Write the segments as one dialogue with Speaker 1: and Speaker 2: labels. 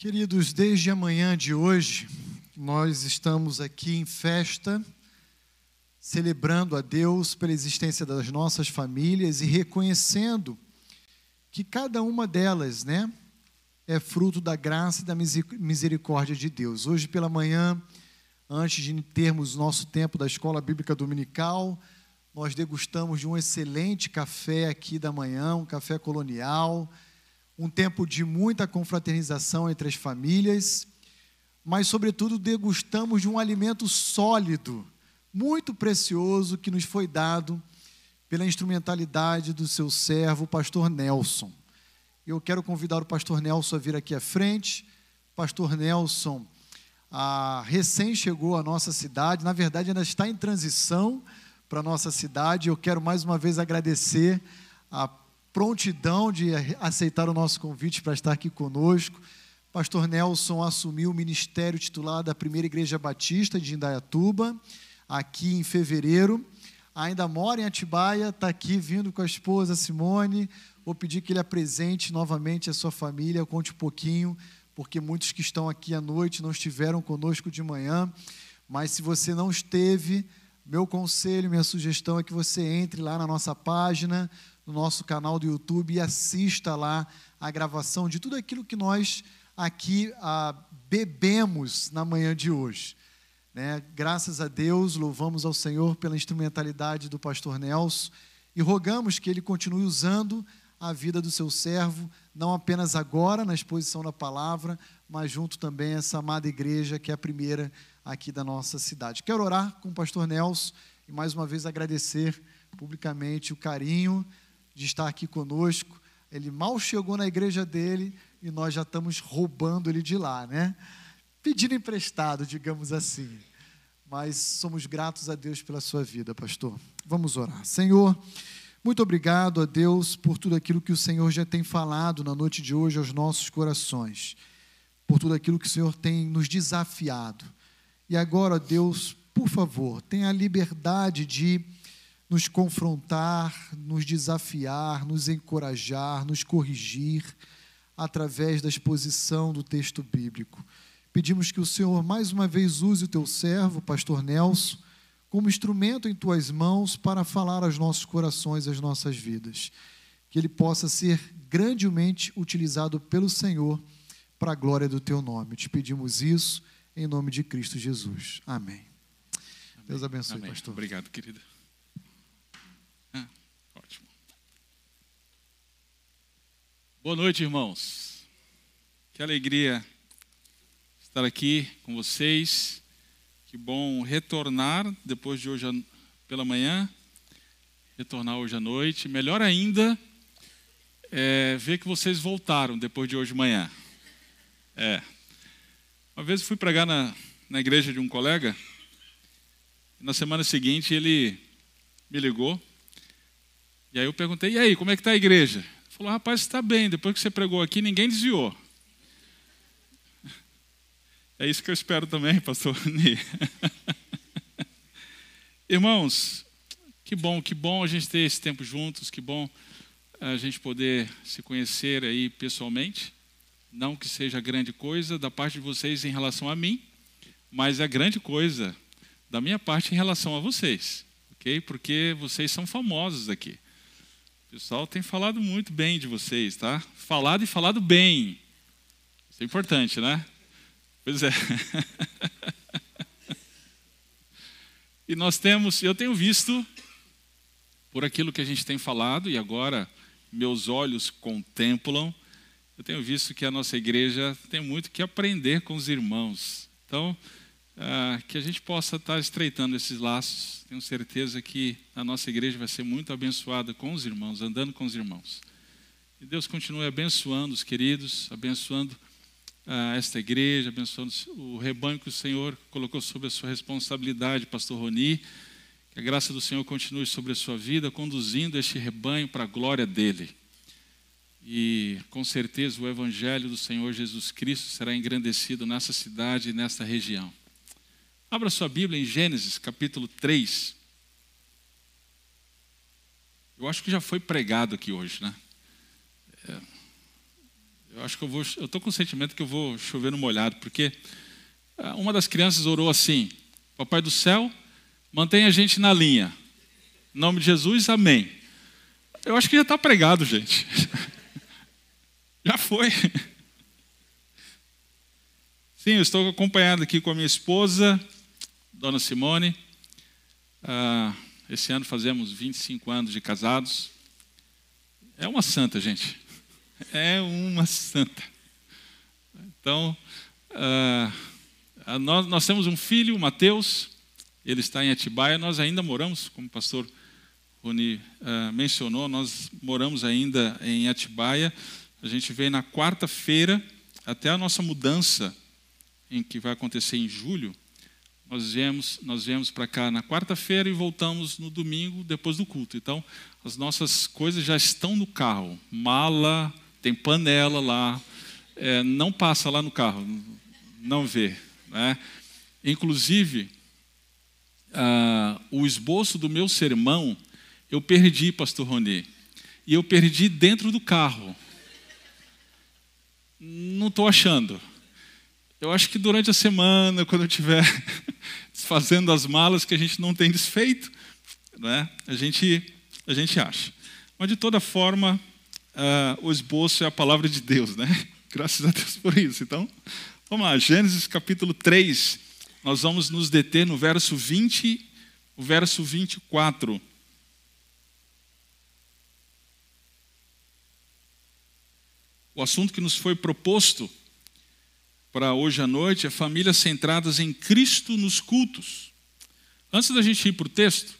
Speaker 1: Queridos, desde amanhã de hoje, nós estamos aqui em festa, celebrando a Deus pela existência das nossas famílias e reconhecendo que cada uma delas, né, é fruto da graça e da misericórdia de Deus. Hoje pela manhã, antes de termos nosso tempo da escola bíblica dominical, nós degustamos de um excelente café aqui da manhã, um café colonial um tempo de muita confraternização entre as famílias, mas, sobretudo, degustamos de um alimento sólido, muito precioso, que nos foi dado pela instrumentalidade do seu servo, o pastor Nelson. Eu quero convidar o pastor Nelson a vir aqui à frente. Pastor Nelson ah, recém chegou à nossa cidade, na verdade, ainda está em transição para a nossa cidade. Eu quero mais uma vez agradecer a prontidão de aceitar o nosso convite para estar aqui conosco. Pastor Nelson assumiu o ministério titular da Primeira Igreja Batista de Indaiatuba, aqui em fevereiro. Ainda mora em Atibaia, está aqui vindo com a esposa Simone. Vou pedir que ele apresente novamente a sua família, conte um pouquinho, porque muitos que estão aqui à noite não estiveram conosco de manhã. Mas se você não esteve, meu conselho, minha sugestão é que você entre lá na nossa página, no nosso canal do YouTube e assista lá a gravação de tudo aquilo que nós aqui ah, bebemos na manhã de hoje. Né? Graças a Deus, louvamos ao Senhor pela instrumentalidade do pastor Nelson e rogamos que ele continue usando a vida do seu servo, não apenas agora na exposição da palavra, mas junto também a essa amada igreja que é a primeira aqui da nossa cidade. Quero orar com o pastor Nelson e mais uma vez agradecer publicamente o carinho de estar aqui conosco. Ele mal chegou na igreja dele e nós já estamos roubando ele de lá, né? Pedindo emprestado, digamos assim. Mas somos gratos a Deus pela sua vida, pastor. Vamos orar. Senhor, muito obrigado a Deus por tudo aquilo que o Senhor já tem falado na noite de hoje aos nossos corações, por tudo aquilo que o Senhor tem nos desafiado. E agora, Deus, por favor, tenha a liberdade de nos confrontar, nos desafiar, nos encorajar, nos corrigir através da exposição do texto bíblico. Pedimos que o Senhor mais uma vez use o teu servo, pastor Nelson, como instrumento em tuas mãos para falar aos nossos corações, às nossas vidas. Que ele possa ser grandemente utilizado pelo Senhor para a glória do teu nome. Te pedimos isso em nome de Cristo Jesus. Amém. Amém. Deus abençoe,
Speaker 2: Amém.
Speaker 1: pastor.
Speaker 2: Obrigado, querida. Boa noite, irmãos. Que alegria estar aqui com vocês. Que bom retornar depois de hoje pela manhã, retornar hoje à noite. Melhor ainda é ver que vocês voltaram depois de hoje de manhã. É. Uma vez fui pregar na, na igreja de um colega. Na semana seguinte ele me ligou. E aí eu perguntei: e aí, como é que está a igreja? Falou, rapaz, está bem, depois que você pregou aqui, ninguém desviou. É isso que eu espero também, pastor Rani. Irmãos, que bom, que bom a gente ter esse tempo juntos, que bom a gente poder se conhecer aí pessoalmente. Não que seja grande coisa da parte de vocês em relação a mim, mas é grande coisa da minha parte em relação a vocês, ok? Porque vocês são famosos aqui. O pessoal tem falado muito bem de vocês, tá? Falado e falado bem. Isso é importante, né? Pois é. e nós temos, eu tenho visto, por aquilo que a gente tem falado, e agora meus olhos contemplam, eu tenho visto que a nossa igreja tem muito que aprender com os irmãos. Então, ah, que a gente possa estar estreitando esses laços. Tenho certeza que a nossa igreja vai ser muito abençoada com os irmãos, andando com os irmãos. E Deus continue abençoando os queridos, abençoando ah, esta igreja, abençoando o rebanho que o Senhor colocou sob a sua responsabilidade, Pastor Roni. Que a graça do Senhor continue sobre a sua vida, conduzindo este rebanho para a glória dele. E com certeza o Evangelho do Senhor Jesus Cristo será engrandecido nessa cidade e nesta região. Abra sua Bíblia em Gênesis capítulo 3. Eu acho que já foi pregado aqui hoje, né? É. Eu acho que eu vou. Eu estou com o sentimento que eu vou chover no molhado, porque ah, uma das crianças orou assim: Papai do céu, mantenha a gente na linha. Em nome de Jesus, amém. Eu acho que já está pregado, gente. já foi. Sim, eu estou acompanhado aqui com a minha esposa, Dona Simone. Ah, esse ano fazemos 25 anos de casados. É uma santa, gente. É uma santa. Então, ah, nós, nós, temos um filho, o Mateus. Ele está em Atibaia. Nós ainda moramos, como o pastor Rony ah, mencionou, nós moramos ainda em Atibaia. A gente veio na quarta-feira até a nossa mudança, em que vai acontecer em julho. Nós viemos, nós viemos para cá na quarta-feira e voltamos no domingo depois do culto. Então, as nossas coisas já estão no carro. Mala, tem panela lá. É, não passa lá no carro, não vê. Né? Inclusive, ah, o esboço do meu sermão eu perdi, pastor Rony. E eu perdi dentro do carro. Não estou achando. Eu acho que durante a semana, quando eu estiver desfazendo as malas que a gente não tem desfeito, né, a, gente, a gente acha. Mas, de toda forma, uh, o esboço é a palavra de Deus, né? Graças a Deus por isso. Então, vamos lá, Gênesis capítulo 3, nós vamos nos deter no verso 20, o verso 24. O assunto que nos foi proposto para hoje à noite é famílias centradas em Cristo nos cultos. Antes da gente ir para o texto,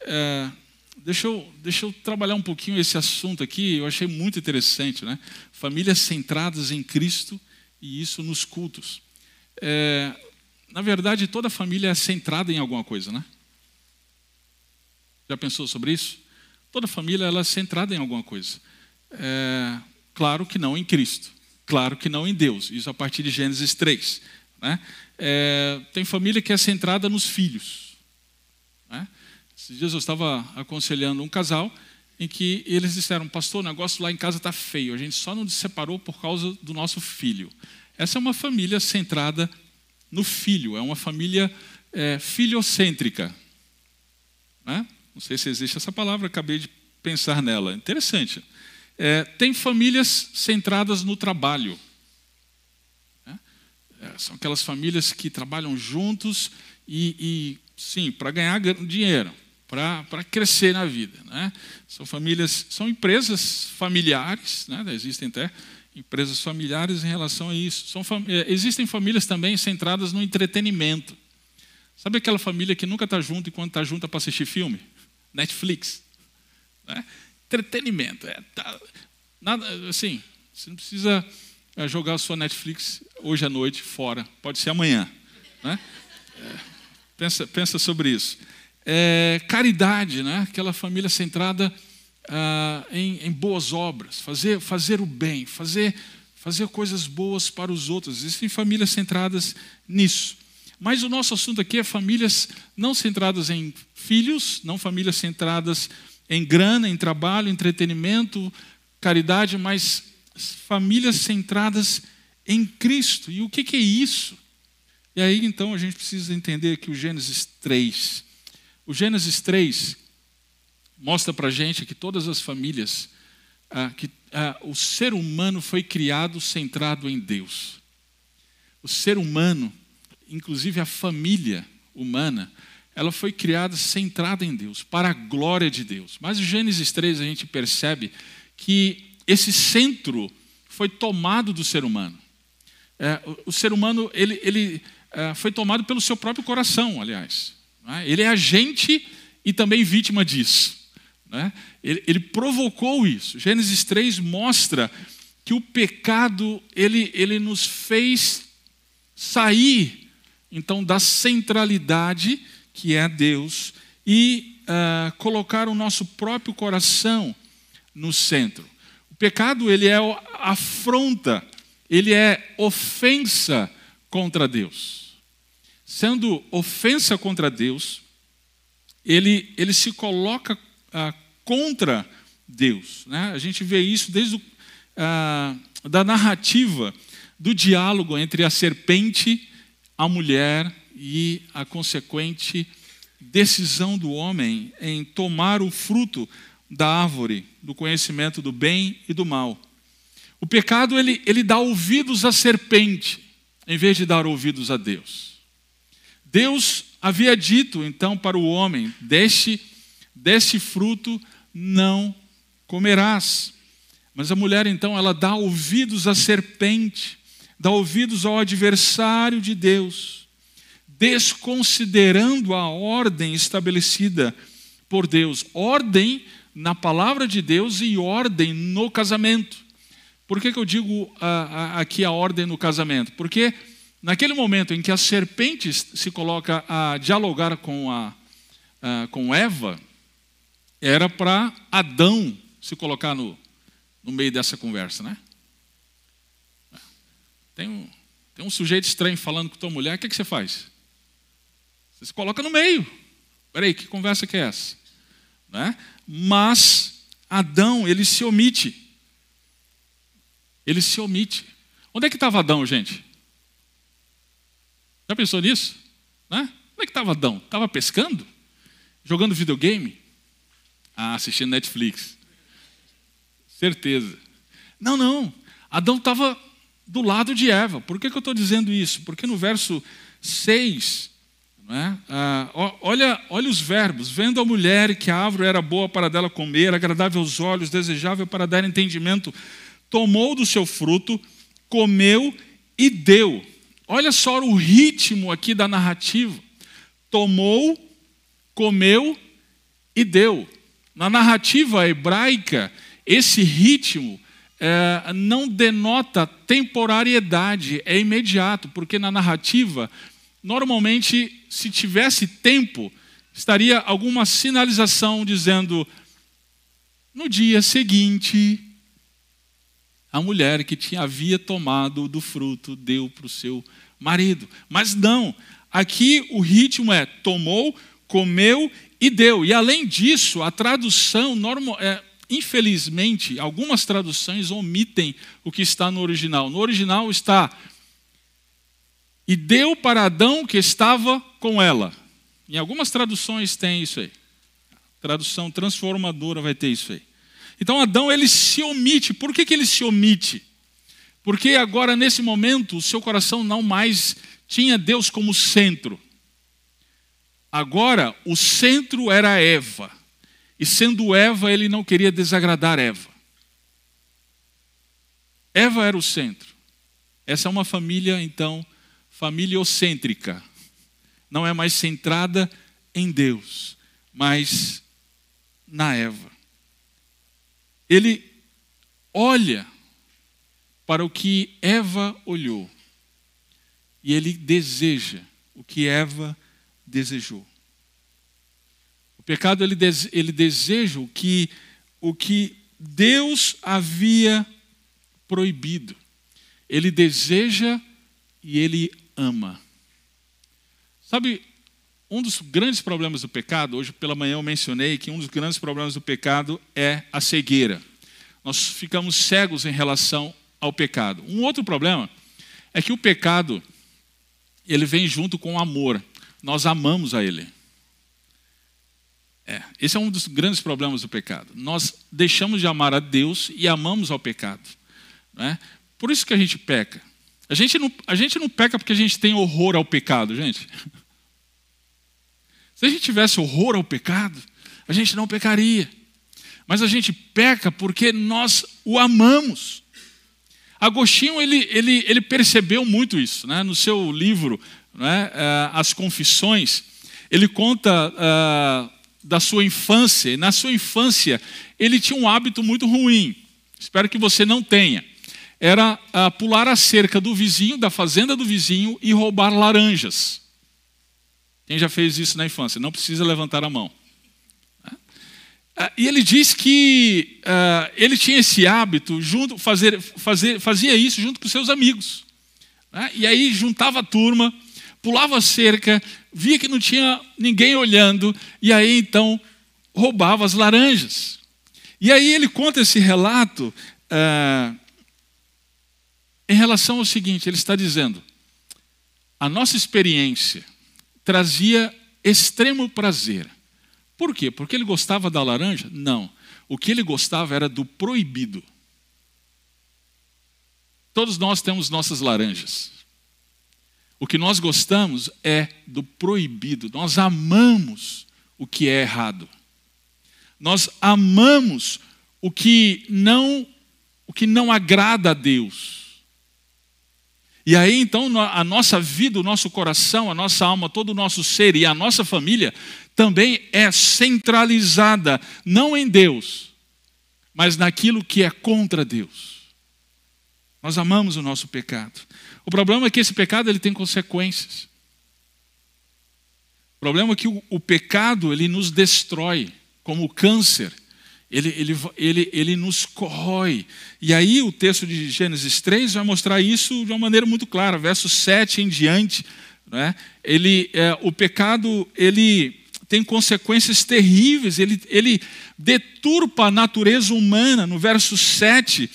Speaker 2: é, deixa, eu, deixa eu trabalhar um pouquinho esse assunto aqui, eu achei muito interessante, né? Famílias centradas em Cristo e isso nos cultos. É, na verdade, toda família é centrada em alguma coisa, né? Já pensou sobre isso? Toda família ela é centrada em alguma coisa. É, claro que não em Cristo. Claro que não em Deus, isso a partir de Gênesis 3. Né? É, tem família que é centrada nos filhos. Né? Esses dias eu estava aconselhando um casal em que eles disseram, pastor, o negócio lá em casa está feio, a gente só não se separou por causa do nosso filho. Essa é uma família centrada no filho, é uma família é, filiocêntrica. Né? Não sei se existe essa palavra, acabei de pensar nela. Interessante. É, tem famílias centradas no trabalho. Né? É, são aquelas famílias que trabalham juntos e, e sim, para ganhar dinheiro, para crescer na vida. Né? São famílias, são empresas familiares, né? existem até empresas familiares em relação a isso. São, é, existem famílias também centradas no entretenimento. Sabe aquela família que nunca está junto e quando está junto é para assistir filme? Netflix. Né? Entretenimento. É, tá, nada, assim, você não precisa é, jogar a sua Netflix hoje à noite fora, pode ser amanhã. Né? É, pensa, pensa sobre isso. É, caridade, né? aquela família centrada ah, em, em, boas obras, fazer, fazer o bem, fazer, fazer coisas boas para os outros. Existem famílias centradas nisso. Mas o nosso assunto aqui é famílias não centradas em filhos, não famílias centradas em grana, em trabalho, entretenimento, caridade, mas famílias centradas em Cristo. E o que, que é isso? E aí então a gente precisa entender que o Gênesis 3. O Gênesis 3 mostra para a gente que todas as famílias, ah, que ah, o ser humano foi criado centrado em Deus. O ser humano, inclusive a família humana, ela foi criada centrada em Deus, para a glória de Deus. Mas em Gênesis 3 a gente percebe que esse centro foi tomado do ser humano. É, o, o, ser humano ele, ele é, foi tomado pelo seu próprio coração, aliás. É? Ele é agente e também vítima disso. Né? Ele, ele, provocou isso. Gênesis 3 mostra que o pecado ele, ele nos fez sair então da centralidade que é Deus, e uh, colocar o nosso próprio coração no centro. O pecado ele é afronta, ele é ofensa contra Deus. Sendo ofensa contra Deus, ele, ele se coloca uh, contra Deus. Né? A gente vê isso desde o, ah, da narrativa do diálogo entre a serpente, a mulher e a consequente decisão do homem em tomar o fruto da árvore do conhecimento do bem e do mal. O pecado ele, ele dá ouvidos à serpente em vez de dar ouvidos a Deus. Deus havia dito então para o homem: deste, deste fruto não comerás. Mas a mulher então ela dá ouvidos à serpente, dá ouvidos ao adversário de Deus, desconsiderando a ordem estabelecida por Deus. Ordem na palavra de Deus e ordem no casamento. Por que, que eu digo aqui a ordem no casamento? Porque naquele momento em que a serpente se coloca a dialogar com, a, a com Eva, era para Adão se colocar no, no meio dessa conversa, né? Tem um, tem um sujeito estranho falando com tua mulher, o que, que você faz? Você se coloca no meio. Peraí, que conversa que é essa? Né? Mas Adão, ele se omite. Ele se omite. Onde é que estava Adão, gente? Já pensou nisso? Né? Onde é que estava Adão? Estava pescando? Jogando videogame? Ah, assistindo Netflix. Certeza. Não, não. Adão estava do lado de Eva. Por que, que eu estou dizendo isso? Porque no verso 6, é? ah, olha, olha os verbos. Vendo a mulher que a árvore era boa para dela comer, agradável aos olhos, desejável para dar entendimento, tomou do seu fruto, comeu e deu. Olha só o ritmo aqui da narrativa. Tomou, comeu e deu. Na narrativa hebraica, esse ritmo é, não denota temporariedade, é imediato, porque na narrativa, normalmente, se tivesse tempo, estaria alguma sinalização dizendo: no dia seguinte, a mulher que tinha, havia tomado do fruto deu para o seu marido. Mas não, aqui o ritmo é tomou, comeu e deu. E além disso, a tradução normal, é, infelizmente, algumas traduções omitem o que está no original. No original está: E deu para Adão que estava com ela. Em algumas traduções tem isso aí. Tradução transformadora vai ter isso aí. Então Adão ele se omite. Por que, que ele se omite? Porque agora, nesse momento, o seu coração não mais tinha Deus como centro. Agora, o centro era Eva. E sendo Eva, ele não queria desagradar Eva. Eva era o centro. Essa é uma família, então, familiocêntrica. Não é mais centrada em Deus, mas na Eva. Ele olha para o que Eva olhou e ele deseja o que Eva desejou. O pecado ele, ele deseja o que, o que Deus havia proibido. Ele deseja e ele ama. Sabe, um dos grandes problemas do pecado, hoje pela manhã eu mencionei que um dos grandes problemas do pecado é a cegueira. Nós ficamos cegos em relação ao pecado. Um outro problema é que o pecado ele vem junto com o amor. Nós amamos a ele. É, esse é um dos grandes problemas do pecado. Nós deixamos de amar a Deus e amamos ao pecado. Né? Por isso que a gente peca. A gente, não, a gente não peca porque a gente tem horror ao pecado, gente. Se a gente tivesse horror ao pecado, a gente não pecaria. Mas a gente peca porque nós o amamos. Agostinho ele, ele, ele percebeu muito isso. Né? No seu livro, né, As Confissões, ele conta. Uh, da sua infância. E na sua infância, ele tinha um hábito muito ruim. Espero que você não tenha. Era uh, pular a cerca do vizinho, da fazenda do vizinho e roubar laranjas. Quem já fez isso na infância? Não precisa levantar a mão. Uh, e ele diz que uh, ele tinha esse hábito, junto, fazer, fazer, fazia isso junto com seus amigos. Né? E aí juntava a turma, pulava a cerca, via que não tinha ninguém olhando, e aí então roubava as laranjas. E aí ele conta esse relato uh, em relação ao seguinte: ele está dizendo, a nossa experiência trazia extremo prazer. Por quê? Porque ele gostava da laranja? Não. O que ele gostava era do proibido. Todos nós temos nossas laranjas. O que nós gostamos é do proibido. Nós amamos o que é errado. Nós amamos o que não o que não agrada a Deus. E aí então a nossa vida, o nosso coração, a nossa alma, todo o nosso ser e a nossa família também é centralizada não em Deus, mas naquilo que é contra Deus. Nós amamos o nosso pecado. O problema é que esse pecado ele tem consequências. O problema é que o, o pecado ele nos destrói, como o câncer. Ele, ele, ele, ele nos corrói. E aí o texto de Gênesis 3 vai mostrar isso de uma maneira muito clara. Verso 7 em diante, né? ele, é, o pecado ele tem consequências terríveis, ele, ele deturpa a natureza humana. No verso 7,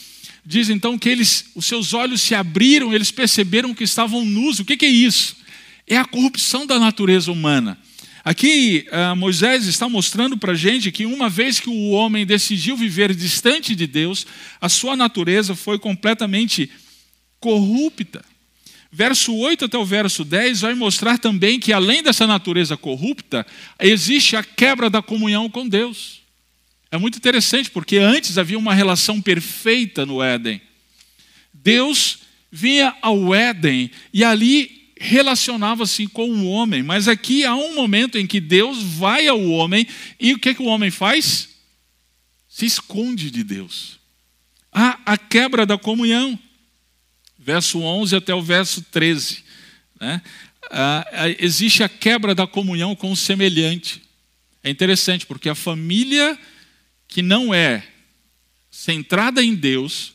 Speaker 2: diz então que eles, os seus olhos se abriram, eles perceberam que estavam nus. O que, que é isso? É a corrupção da natureza humana. Aqui uh, Moisés está mostrando para a gente que uma vez que o homem decidiu viver distante de Deus, a sua natureza foi completamente corrupta. Verso 8 até o verso 10 vai mostrar também que, além dessa natureza corrupta, existe a quebra da comunhão com Deus. É muito interessante, porque antes havia uma relação perfeita no Éden. Deus vinha ao Éden e ali relacionava-se com o homem, mas aqui há um momento em que Deus vai ao homem e o que, que o homem faz? Se esconde de Deus. Há a quebra da comunhão verso 11 até o verso 13. Né? Ah, existe a quebra da comunhão com o semelhante. É interessante, porque a família que não é centrada em Deus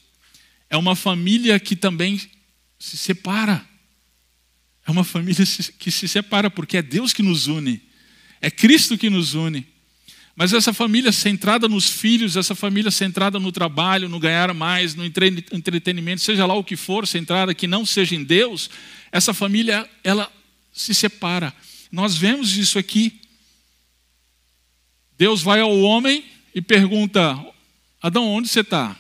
Speaker 2: é uma família que também se separa. É uma família que se separa, porque é Deus que nos une, é Cristo que nos une. Mas essa família centrada nos filhos, essa família centrada no trabalho, no ganhar mais, no entretenimento, seja lá o que for, centrada que não seja em Deus, essa família ela se separa. Nós vemos isso aqui. Deus vai ao homem e pergunta: Adão, onde você está?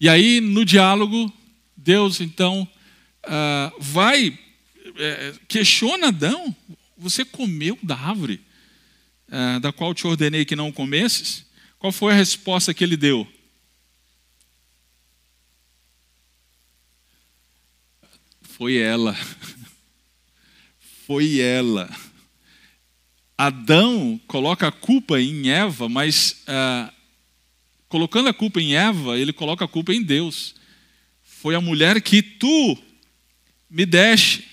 Speaker 2: E aí, no diálogo, Deus então uh, vai, uh, questiona Adão: Você comeu da árvore? Ah, da qual te ordenei que não comesses, qual foi a resposta que ele deu? Foi ela. Foi ela. Adão coloca a culpa em Eva, mas ah, colocando a culpa em Eva, ele coloca a culpa em Deus. Foi a mulher que tu me deste.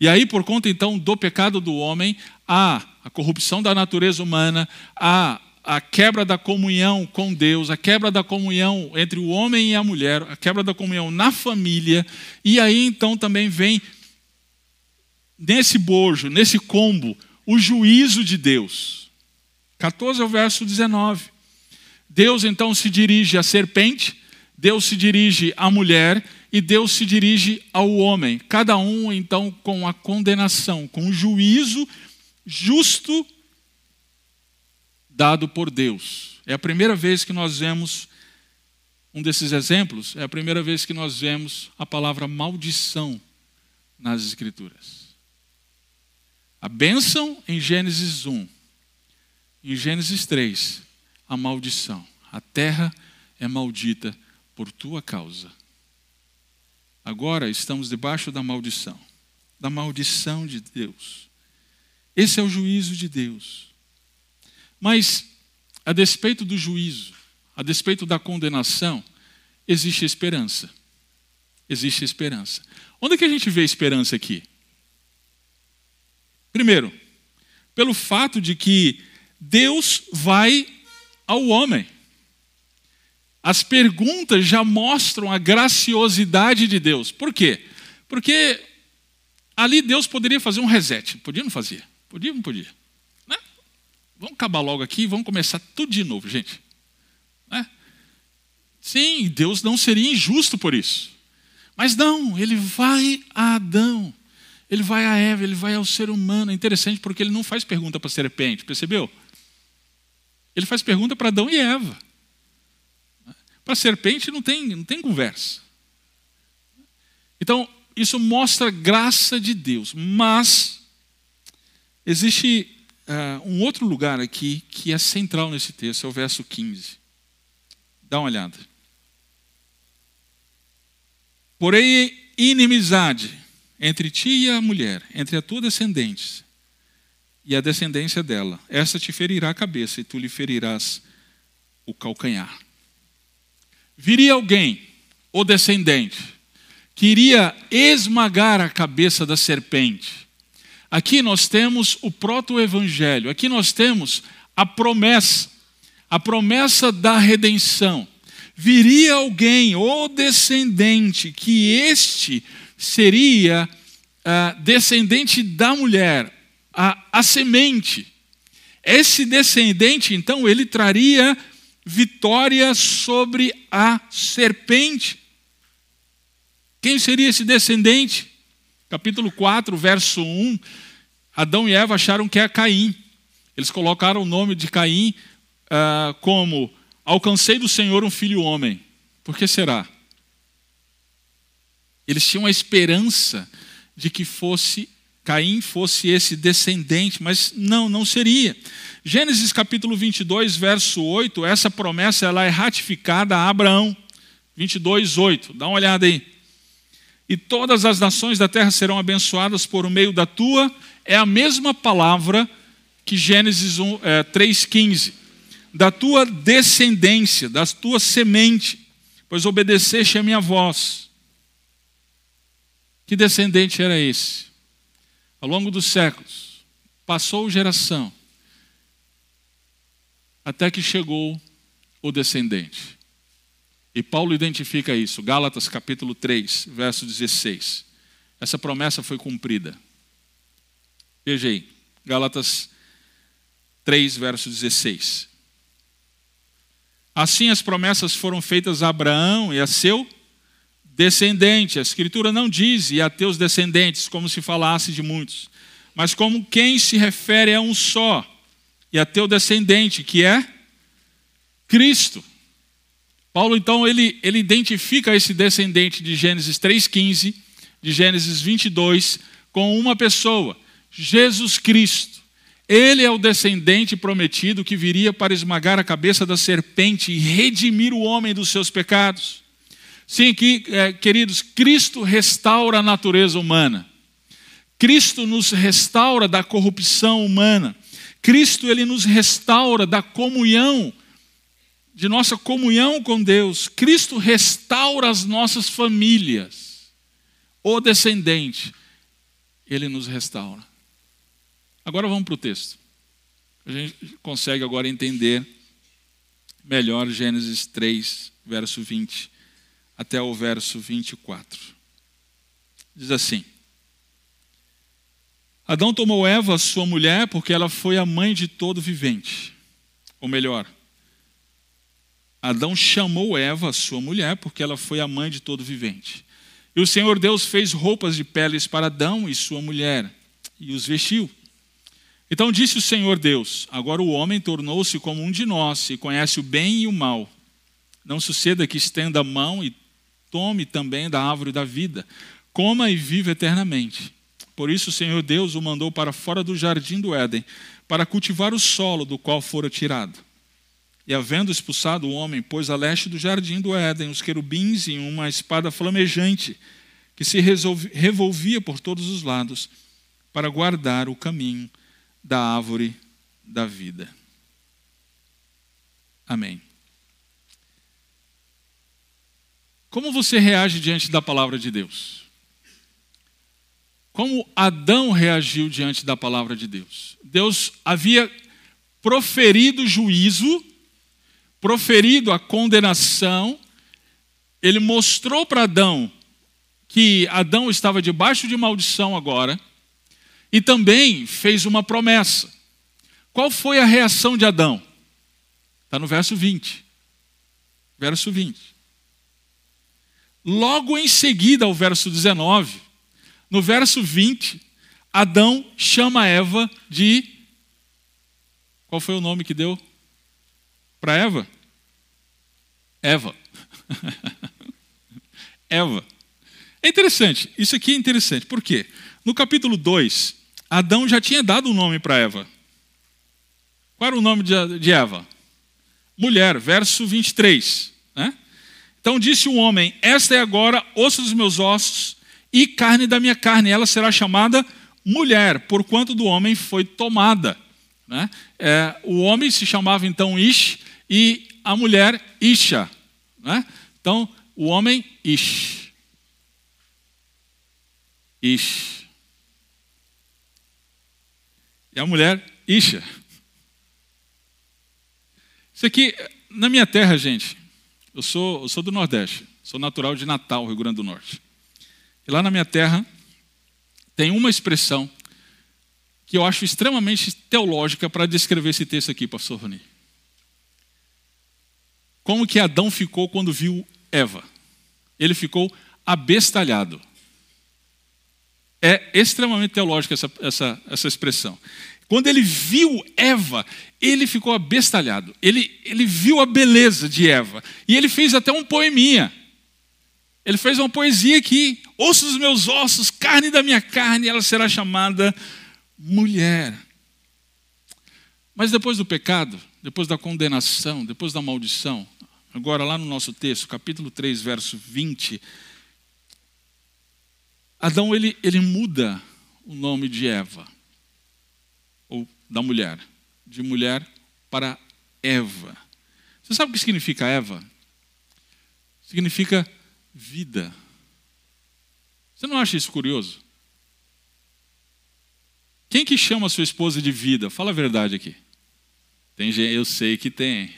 Speaker 2: E aí, por conta então do pecado do homem, há a corrupção da natureza humana, há a quebra da comunhão com Deus, a quebra da comunhão entre o homem e a mulher, a quebra da comunhão na família, e aí então também vem nesse bojo, nesse combo, o juízo de Deus. 14 ao verso 19. Deus então se dirige à serpente, Deus se dirige à mulher e Deus se dirige ao homem, cada um então com a condenação, com o juízo justo dado por Deus. É a primeira vez que nós vemos um desses exemplos, é a primeira vez que nós vemos a palavra maldição nas Escrituras. A bênção em Gênesis 1, em Gênesis 3, a maldição. A terra é maldita por tua causa. Agora estamos debaixo da maldição, da maldição de Deus. Esse é o juízo de Deus. Mas, a despeito do juízo, a despeito da condenação, existe esperança. Existe esperança. Onde é que a gente vê esperança aqui? Primeiro, pelo fato de que Deus vai ao homem. As perguntas já mostram a graciosidade de Deus. Por quê? Porque ali Deus poderia fazer um reset, podia não fazer. Podia ou não podia? Né? Vamos acabar logo aqui e vamos começar tudo de novo, gente. Né? Sim, Deus não seria injusto por isso. Mas não, ele vai a Adão, ele vai a Eva, ele vai ao ser humano. É interessante porque ele não faz pergunta para a serpente, percebeu? Ele faz pergunta para Adão e Eva. Para a serpente não tem, não tem conversa. Então, isso mostra a graça de Deus. Mas, existe uh, um outro lugar aqui que é central nesse texto, é o verso 15. Dá uma olhada. Porém, inimizade entre ti e a mulher, entre a tua descendente e a descendência dela. Essa te ferirá a cabeça e tu lhe ferirás o calcanhar. Viria alguém, o descendente, que iria esmagar a cabeça da serpente. Aqui nós temos o proto-evangelho, aqui nós temos a promessa, a promessa da redenção. Viria alguém, o descendente, que este seria uh, descendente da mulher, a, a semente. Esse descendente, então, ele traria vitória sobre a serpente. Quem seria esse descendente? Capítulo 4, verso 1. Adão e Eva acharam que é Caim. Eles colocaram o nome de Caim uh, como: Alcancei do Senhor um filho homem. Por que será? Eles tinham a esperança de que fosse Caim fosse esse descendente, mas não, não seria. Gênesis capítulo 22, verso 8, essa promessa ela é ratificada a Abraão. 22, 8. Dá uma olhada aí. E todas as nações da terra serão abençoadas por meio da tua. É a mesma palavra que Gênesis 1, é, 3,15. Da tua descendência, da tua semente, pois obedeceste a minha voz. Que descendente era esse? Ao longo dos séculos, passou geração, até que chegou o descendente. E Paulo identifica isso, Gálatas capítulo 3, verso 16. Essa promessa foi cumprida. Veja aí, Gálatas 3, verso 16. Assim as promessas foram feitas a Abraão e a seu descendente. A Escritura não diz e a teus descendentes, como se falasse de muitos, mas como quem se refere a um só, e a teu descendente, que é Cristo. Paulo, então, ele, ele identifica esse descendente de Gênesis 3,15, de Gênesis 22, com uma pessoa, Jesus Cristo. Ele é o descendente prometido que viria para esmagar a cabeça da serpente e redimir o homem dos seus pecados. Sim, que, é, queridos, Cristo restaura a natureza humana. Cristo nos restaura da corrupção humana. Cristo ele nos restaura da comunhão, de nossa comunhão com Deus. Cristo restaura as nossas famílias. O descendente, ele nos restaura. Agora vamos para o texto. A gente consegue agora entender melhor Gênesis 3, verso 20 até o verso 24. Diz assim: Adão tomou Eva, sua mulher, porque ela foi a mãe de todo vivente. Ou melhor, Adão chamou Eva, sua mulher, porque ela foi a mãe de todo vivente. E o Senhor Deus fez roupas de peles para Adão e sua mulher, e os vestiu. Então disse o Senhor Deus: Agora o homem tornou-se como um de nós, e conhece o bem e o mal. Não suceda que estenda a mão e tome também da árvore da vida, coma e viva eternamente. Por isso o Senhor Deus o mandou para fora do jardim do Éden, para cultivar o solo do qual fora tirado. E havendo expulsado o homem, pôs a leste do jardim do Éden os querubins e uma espada flamejante, que se revolvia por todos os lados, para guardar o caminho da árvore da vida. Amém. Como você reage diante da palavra de Deus? Como Adão reagiu diante da palavra de Deus? Deus havia proferido juízo, proferido a condenação, ele mostrou para Adão que Adão estava debaixo de maldição agora, e também fez uma promessa. Qual foi a reação de Adão? Está no verso 20. Verso 20. Logo em seguida ao verso 19, no verso 20, Adão chama Eva de. Qual foi o nome que deu para Eva? Eva. Eva. É interessante, isso aqui é interessante, por quê? No capítulo 2, Adão já tinha dado um nome para Eva. Qual era o nome de Eva? Mulher, verso 23. Né? Então disse o homem: Esta é agora osso dos meus ossos e carne da minha carne, ela será chamada mulher, porquanto do homem foi tomada. Né? É, o homem se chamava então Ish e a mulher Isha. Né? Então, o homem Ish. Ish. E a mulher Isha. Isso aqui, na minha terra, gente, eu sou, eu sou do Nordeste, sou natural de Natal, Rio Grande do Norte. E lá na minha terra tem uma expressão que eu acho extremamente teológica para descrever esse texto aqui, pastor Rony. Como que Adão ficou quando viu Eva? Ele ficou abestalhado. É extremamente teológica essa, essa, essa expressão. Quando ele viu Eva, ele ficou abestalhado. Ele, ele viu a beleza de Eva. E ele fez até um poeminha. Ele fez uma poesia que, ossos dos meus ossos, carne da minha carne, ela será chamada mulher. Mas depois do pecado, depois da condenação, depois da maldição, agora lá no nosso texto, capítulo 3, verso 20, Adão ele, ele muda o nome de Eva da mulher, de mulher para Eva. Você sabe o que significa Eva? Significa vida. Você não acha isso curioso? Quem que chama sua esposa de vida? Fala a verdade aqui. Tem gente, eu sei que tem.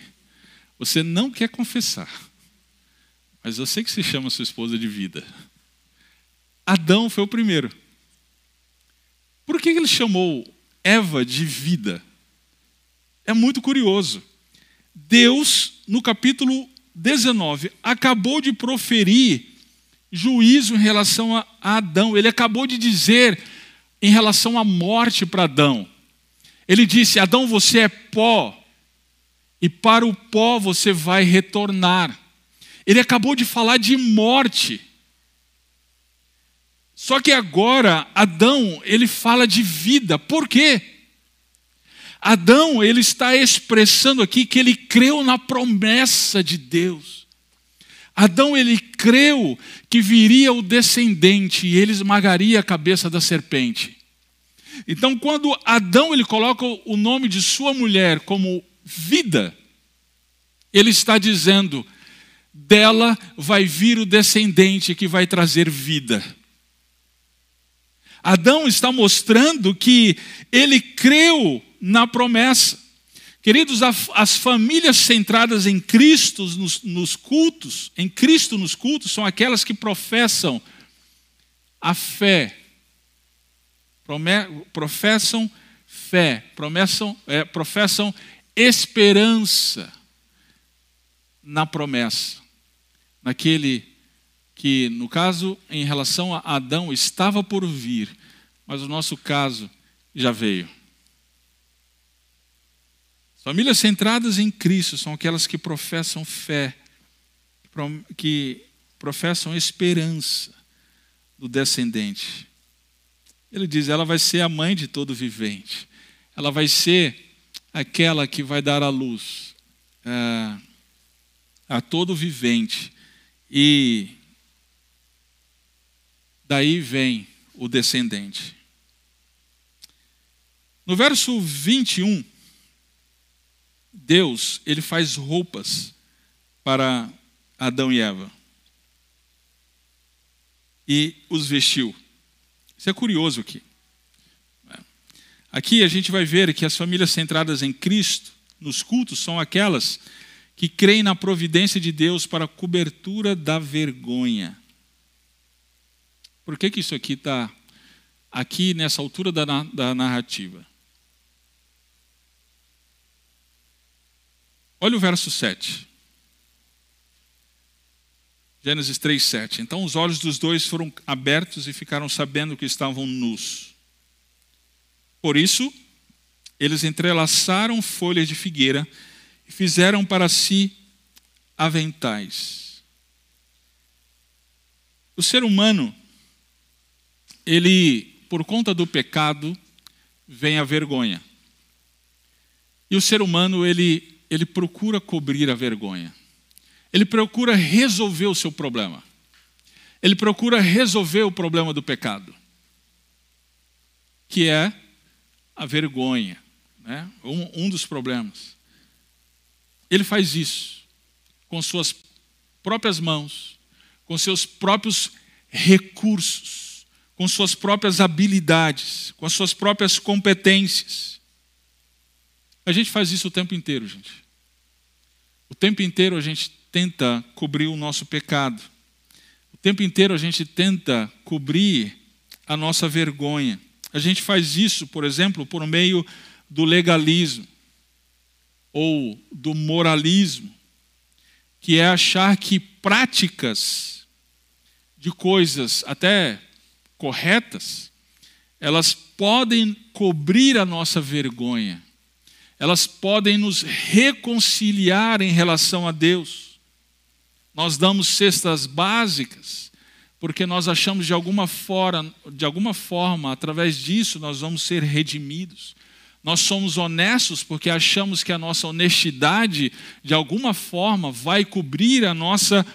Speaker 2: Você não quer confessar. Mas eu sei que se chama sua esposa de vida. Adão foi o primeiro. Por que ele chamou Eva de vida. É muito curioso. Deus, no capítulo 19, acabou de proferir juízo em relação a Adão. Ele acabou de dizer em relação à morte para Adão. Ele disse: Adão, você é pó, e para o pó você vai retornar. Ele acabou de falar de morte. Só que agora Adão, ele fala de vida. Por quê? Adão, ele está expressando aqui que ele creu na promessa de Deus. Adão, ele creu que viria o descendente e ele esmagaria a cabeça da serpente. Então, quando Adão ele coloca o nome de sua mulher como vida, ele está dizendo: dela vai vir o descendente que vai trazer vida. Adão está mostrando que ele creu na promessa. Queridos, as famílias centradas em Cristo nos, nos, cultos, em Cristo nos cultos, são aquelas que professam a fé, professam fé, professam, é, professam esperança na promessa, naquele que, no caso, em relação a Adão, estava por vir, mas o nosso caso já veio. Famílias centradas em Cristo são aquelas que professam fé, que professam esperança do descendente. Ele diz: ela vai ser a mãe de todo vivente, ela vai ser aquela que vai dar a luz é, a todo vivente. E daí vem o descendente. No verso 21, Deus, ele faz roupas para Adão e Eva. E os vestiu. Isso é curioso aqui. Aqui a gente vai ver que as famílias centradas em Cristo, nos cultos, são aquelas que creem na providência de Deus para a cobertura da vergonha. Por que, que isso aqui está aqui nessa altura da, da narrativa? Olha o verso 7. Gênesis 3, 7. Então os olhos dos dois foram abertos e ficaram sabendo que estavam nus. Por isso, eles entrelaçaram folhas de figueira e fizeram para si aventais. O ser humano, ele, por conta do pecado, vem a vergonha. E o ser humano, ele, ele procura cobrir a vergonha. Ele procura resolver o seu problema. Ele procura resolver o problema do pecado, que é a vergonha, né? um, um dos problemas. Ele faz isso com suas próprias mãos, com seus próprios recursos, com suas próprias habilidades, com as suas próprias competências. A gente faz isso o tempo inteiro, gente. O tempo inteiro a gente tenta cobrir o nosso pecado. O tempo inteiro a gente tenta cobrir a nossa vergonha. A gente faz isso, por exemplo, por meio do legalismo ou do moralismo, que é achar que práticas de coisas até corretas, elas podem cobrir a nossa vergonha, elas podem nos reconciliar em relação a Deus. Nós damos cestas básicas, porque nós achamos de alguma forma, de alguma forma, através disso nós vamos ser redimidos. Nós somos honestos porque achamos que a nossa honestidade, de alguma forma, vai cobrir a nossa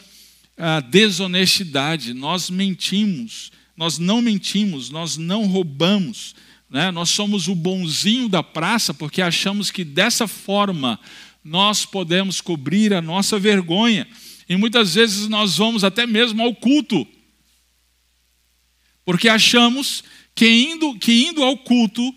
Speaker 2: a desonestidade. Nós mentimos, nós não mentimos, nós não roubamos. Né? Nós somos o bonzinho da praça porque achamos que dessa forma nós podemos cobrir a nossa vergonha. E muitas vezes nós vamos até mesmo ao culto porque achamos que indo, que indo ao culto,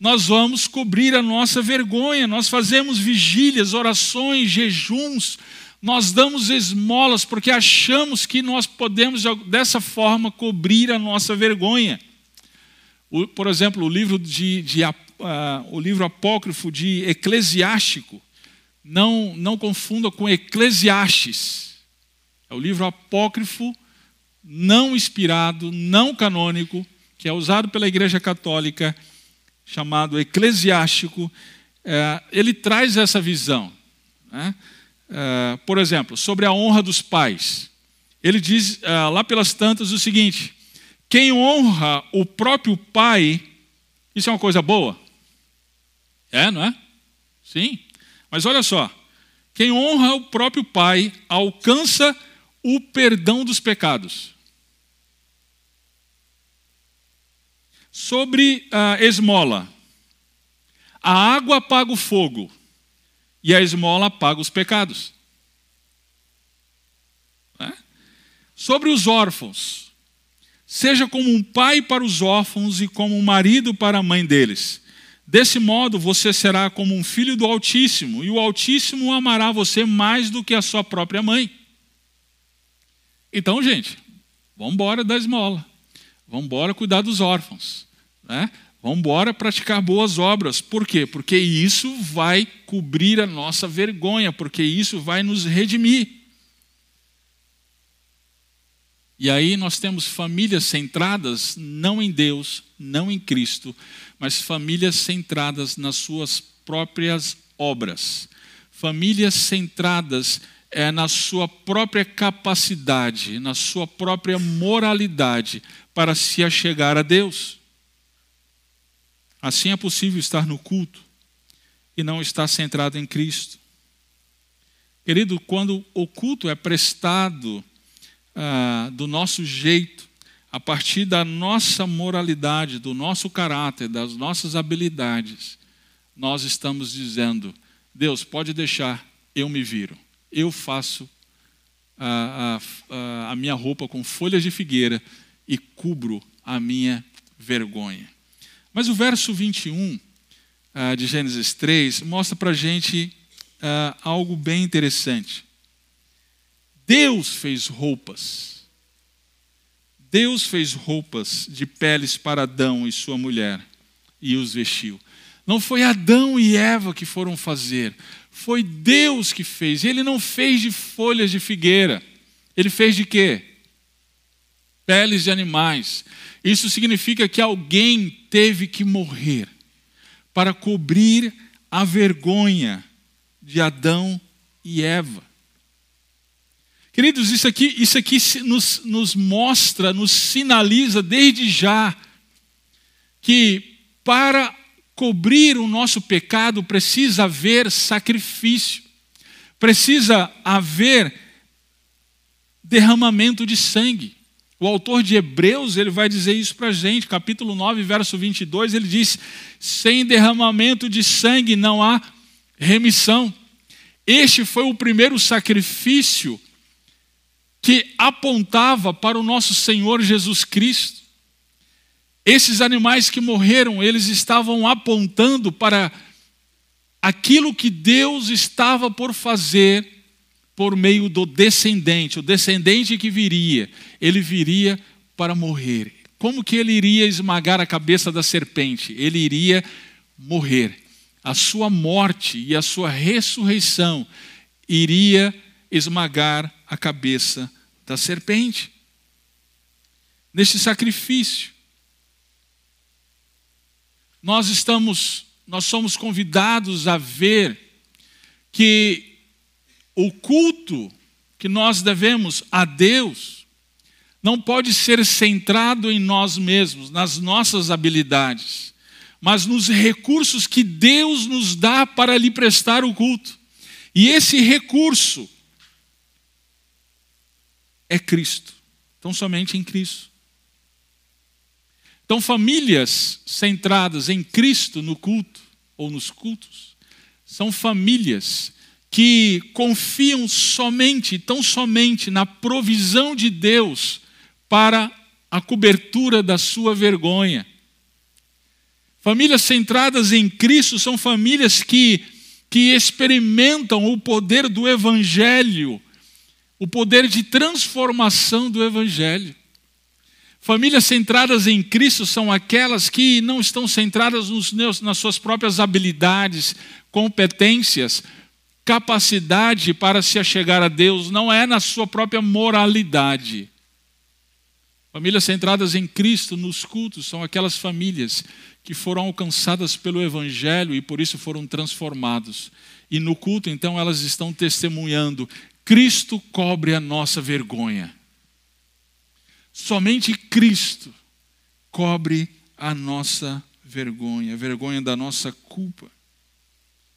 Speaker 2: nós vamos cobrir a nossa vergonha, nós fazemos vigílias, orações, jejuns, nós damos esmolas, porque achamos que nós podemos, dessa forma, cobrir a nossa vergonha. O, por exemplo, o livro, de, de uh, o livro apócrifo de Eclesiástico, não, não confunda com Eclesiastes. É o livro apócrifo não inspirado, não canônico, que é usado pela Igreja Católica, chamado eclesiástico, é, ele traz essa visão. Né? É, por exemplo, sobre a honra dos pais. Ele diz é, lá pelas tantas o seguinte: quem honra o próprio pai, isso é uma coisa boa? É, não é? Sim. Mas olha só: quem honra o próprio pai alcança o perdão dos pecados. Sobre a esmola. A água apaga o fogo e a esmola apaga os pecados. É? Sobre os órfãos. Seja como um pai para os órfãos e como um marido para a mãe deles. Desse modo, você será como um filho do Altíssimo, e o Altíssimo amará você mais do que a sua própria mãe. Então, gente, vamos embora da esmola. Vamos embora cuidar dos órfãos. Né? Vamos embora praticar boas obras. Por quê? Porque isso vai cobrir a nossa vergonha, porque isso vai nos redimir. E aí nós temos famílias centradas não em Deus, não em Cristo, mas famílias centradas nas suas próprias obras. Famílias centradas é, na sua própria capacidade, na sua própria moralidade para se achegar a Deus. Assim é possível estar no culto e não estar centrado em Cristo. Querido, quando o culto é prestado ah, do nosso jeito, a partir da nossa moralidade, do nosso caráter, das nossas habilidades, nós estamos dizendo: Deus, pode deixar, eu me viro eu faço a, a, a minha roupa com folhas de figueira e cubro a minha vergonha. Mas o verso 21 uh, ah, de Gênesis 3 mostra para a gente uh, algo bem interessante. Deus fez roupas. Deus fez roupas de peles para Adão e sua mulher e os vestiu. Não foi Adão e Eva que foram fazer, foi Deus que fez. Ele não fez de folhas de figueira. Ele fez de quê? Peles de animais. Isso significa que alguém teve que morrer para cobrir a vergonha de Adão e Eva. Queridos, isso aqui, isso aqui nos, nos mostra, nos sinaliza desde já que para cobrir o nosso pecado precisa haver sacrifício, precisa haver derramamento de sangue. O autor de Hebreus, ele vai dizer isso para a gente, capítulo 9, verso 22, ele diz: sem derramamento de sangue não há remissão. Este foi o primeiro sacrifício que apontava para o nosso Senhor Jesus Cristo. Esses animais que morreram, eles estavam apontando para aquilo que Deus estava por fazer por meio do descendente, o descendente que viria, ele viria para morrer. Como que ele iria esmagar a cabeça da serpente? Ele iria morrer. A sua morte e a sua ressurreição iria esmagar a cabeça da serpente. Neste sacrifício, nós estamos, nós somos convidados a ver que o culto que nós devemos a Deus não pode ser centrado em nós mesmos, nas nossas habilidades, mas nos recursos que Deus nos dá para lhe prestar o culto. E esse recurso é Cristo. Então, somente em Cristo. Então, famílias centradas em Cristo no culto ou nos cultos são famílias que confiam somente, tão somente na provisão de Deus para a cobertura da sua vergonha. Famílias centradas em Cristo são famílias que, que experimentam o poder do Evangelho, o poder de transformação do Evangelho. Famílias centradas em Cristo são aquelas que não estão centradas nos, nas suas próprias habilidades, competências, capacidade para se achegar a Deus não é na sua própria moralidade. Famílias centradas em Cristo nos cultos são aquelas famílias que foram alcançadas pelo Evangelho e por isso foram transformados. E no culto, então, elas estão testemunhando: Cristo cobre a nossa vergonha. Somente Cristo cobre a nossa vergonha, a vergonha da nossa culpa.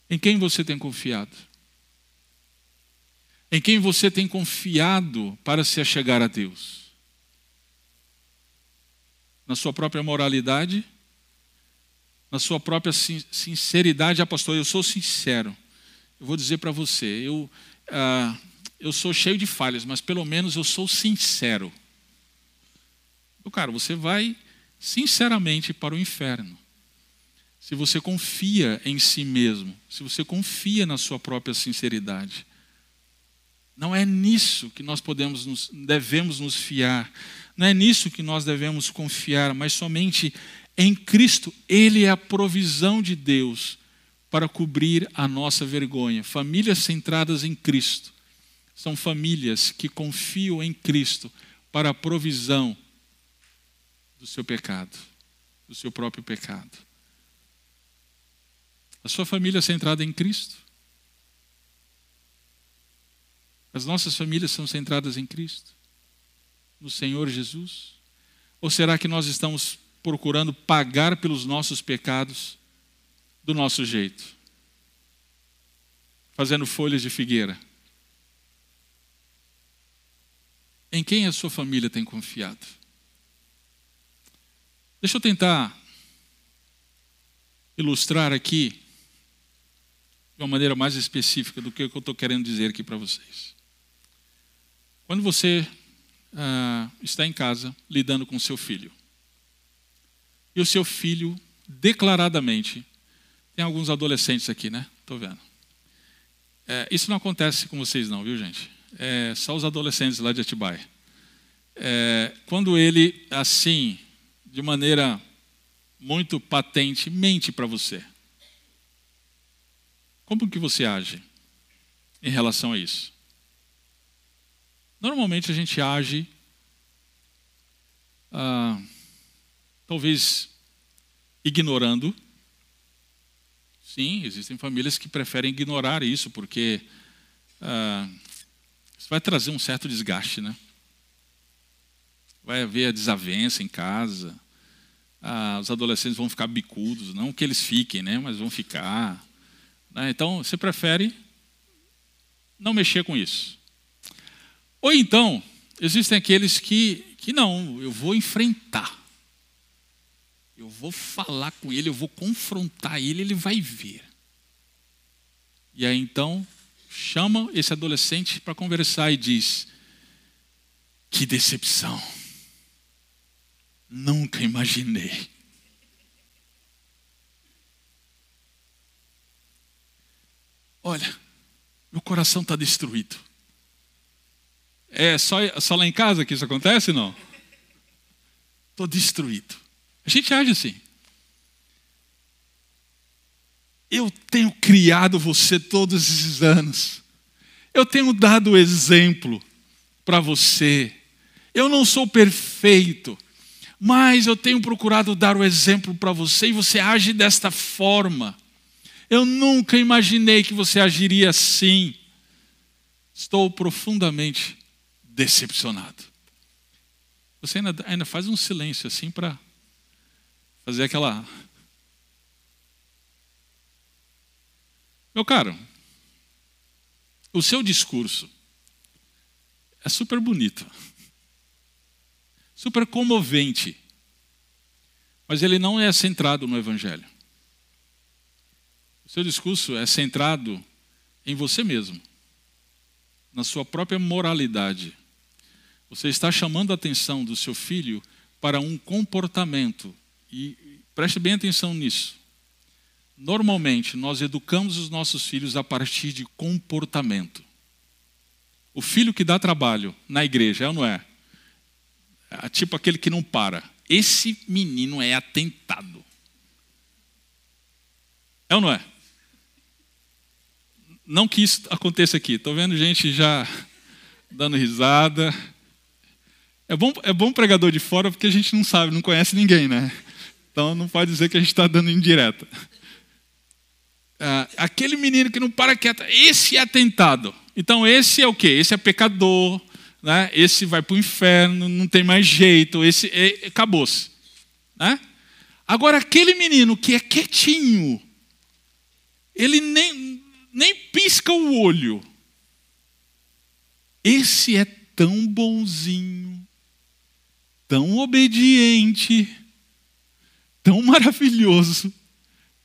Speaker 2: Em quem você tem confiado? Em quem você tem confiado para se achegar a Deus? Na sua própria moralidade? Na sua própria sinceridade? Ah, pastor, eu sou sincero. Eu vou dizer para você, eu, ah, eu sou cheio de falhas, mas pelo menos eu sou sincero. Cara, você vai sinceramente para o inferno. Se você confia em si mesmo, se você confia na sua própria sinceridade. Não é nisso que nós podemos nos, devemos nos fiar. Não é nisso que nós devemos confiar, mas somente em Cristo. Ele é a provisão de Deus para cobrir a nossa vergonha. Famílias centradas em Cristo são famílias que confiam em Cristo para a provisão do seu pecado, do seu próprio pecado. A sua família é centrada em Cristo? As nossas famílias são centradas em Cristo, no Senhor Jesus? Ou será que nós estamos procurando pagar pelos nossos pecados do nosso jeito? Fazendo folhas de figueira? Em quem a sua família tem confiado? Deixa eu tentar ilustrar aqui de uma maneira mais específica do que eu estou querendo dizer aqui para vocês. Quando você ah, está em casa lidando com seu filho, e o seu filho declaradamente, tem alguns adolescentes aqui, né? Estou vendo. É, isso não acontece com vocês, não, viu, gente? É só os adolescentes lá de Atibaia. É, quando ele, assim, de maneira muito patente, mente para você, como que você age em relação a isso? Normalmente a gente age, ah, talvez ignorando. Sim, existem famílias que preferem ignorar isso, porque ah, isso vai trazer um certo desgaste, né? Vai haver a desavença em casa. Ah, os adolescentes vão ficar bicudos, não que eles fiquem, né? Mas vão ficar. Né? Então, você prefere não mexer com isso. Ou então, existem aqueles que, que não, eu vou enfrentar. Eu vou falar com ele, eu vou confrontar ele, ele vai ver. E aí então, chama esse adolescente para conversar e diz: Que decepção. Nunca imaginei. Olha, meu coração está destruído. É só, só lá em casa que isso acontece, não? Estou destruído. A gente age assim. Eu tenho criado você todos esses anos. Eu tenho dado exemplo para você. Eu não sou perfeito, mas eu tenho procurado dar o exemplo para você e você age desta forma. Eu nunca imaginei que você agiria assim. Estou profundamente decepcionado. Você ainda, ainda faz um silêncio assim para fazer aquela. Meu caro, o seu discurso é super bonito, super comovente, mas ele não é centrado no Evangelho. O seu discurso é centrado em você mesmo, na sua própria moralidade você está chamando a atenção do seu filho para um comportamento. E preste bem atenção nisso. Normalmente, nós educamos os nossos filhos a partir de comportamento. O filho que dá trabalho na igreja, é ou não é? é tipo aquele que não para. Esse menino é atentado. É ou não é? Não que isso aconteça aqui. Estou vendo gente já dando risada. É bom, é bom pregador de fora porque a gente não sabe, não conhece ninguém, né? Então não pode dizer que a gente está dando indireta. Ah, aquele menino que não para quieto, esse é atentado. Então esse é o quê? Esse é pecador, né? esse vai para o inferno, não tem mais jeito, esse é, acabou-se. Né? Agora aquele menino que é quietinho, ele nem, nem pisca o olho. Esse é tão bonzinho tão obediente, tão maravilhoso,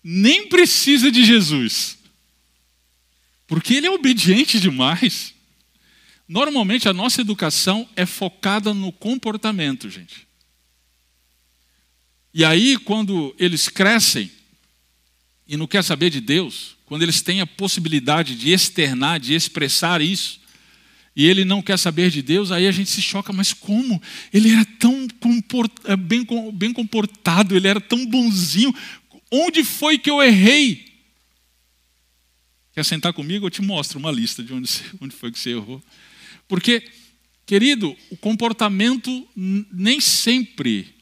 Speaker 2: nem precisa de Jesus. Porque ele é obediente demais. Normalmente a nossa educação é focada no comportamento, gente. E aí, quando eles crescem e não quer saber de Deus, quando eles têm a possibilidade de externar, de expressar isso, e ele não quer saber de Deus, aí a gente se choca, mas como? Ele era tão eh, bem, bem comportado, ele era tão bonzinho. Onde foi que eu errei? Quer sentar comigo? Eu te mostro uma lista de onde, onde foi que você errou. Porque, querido, o comportamento nem sempre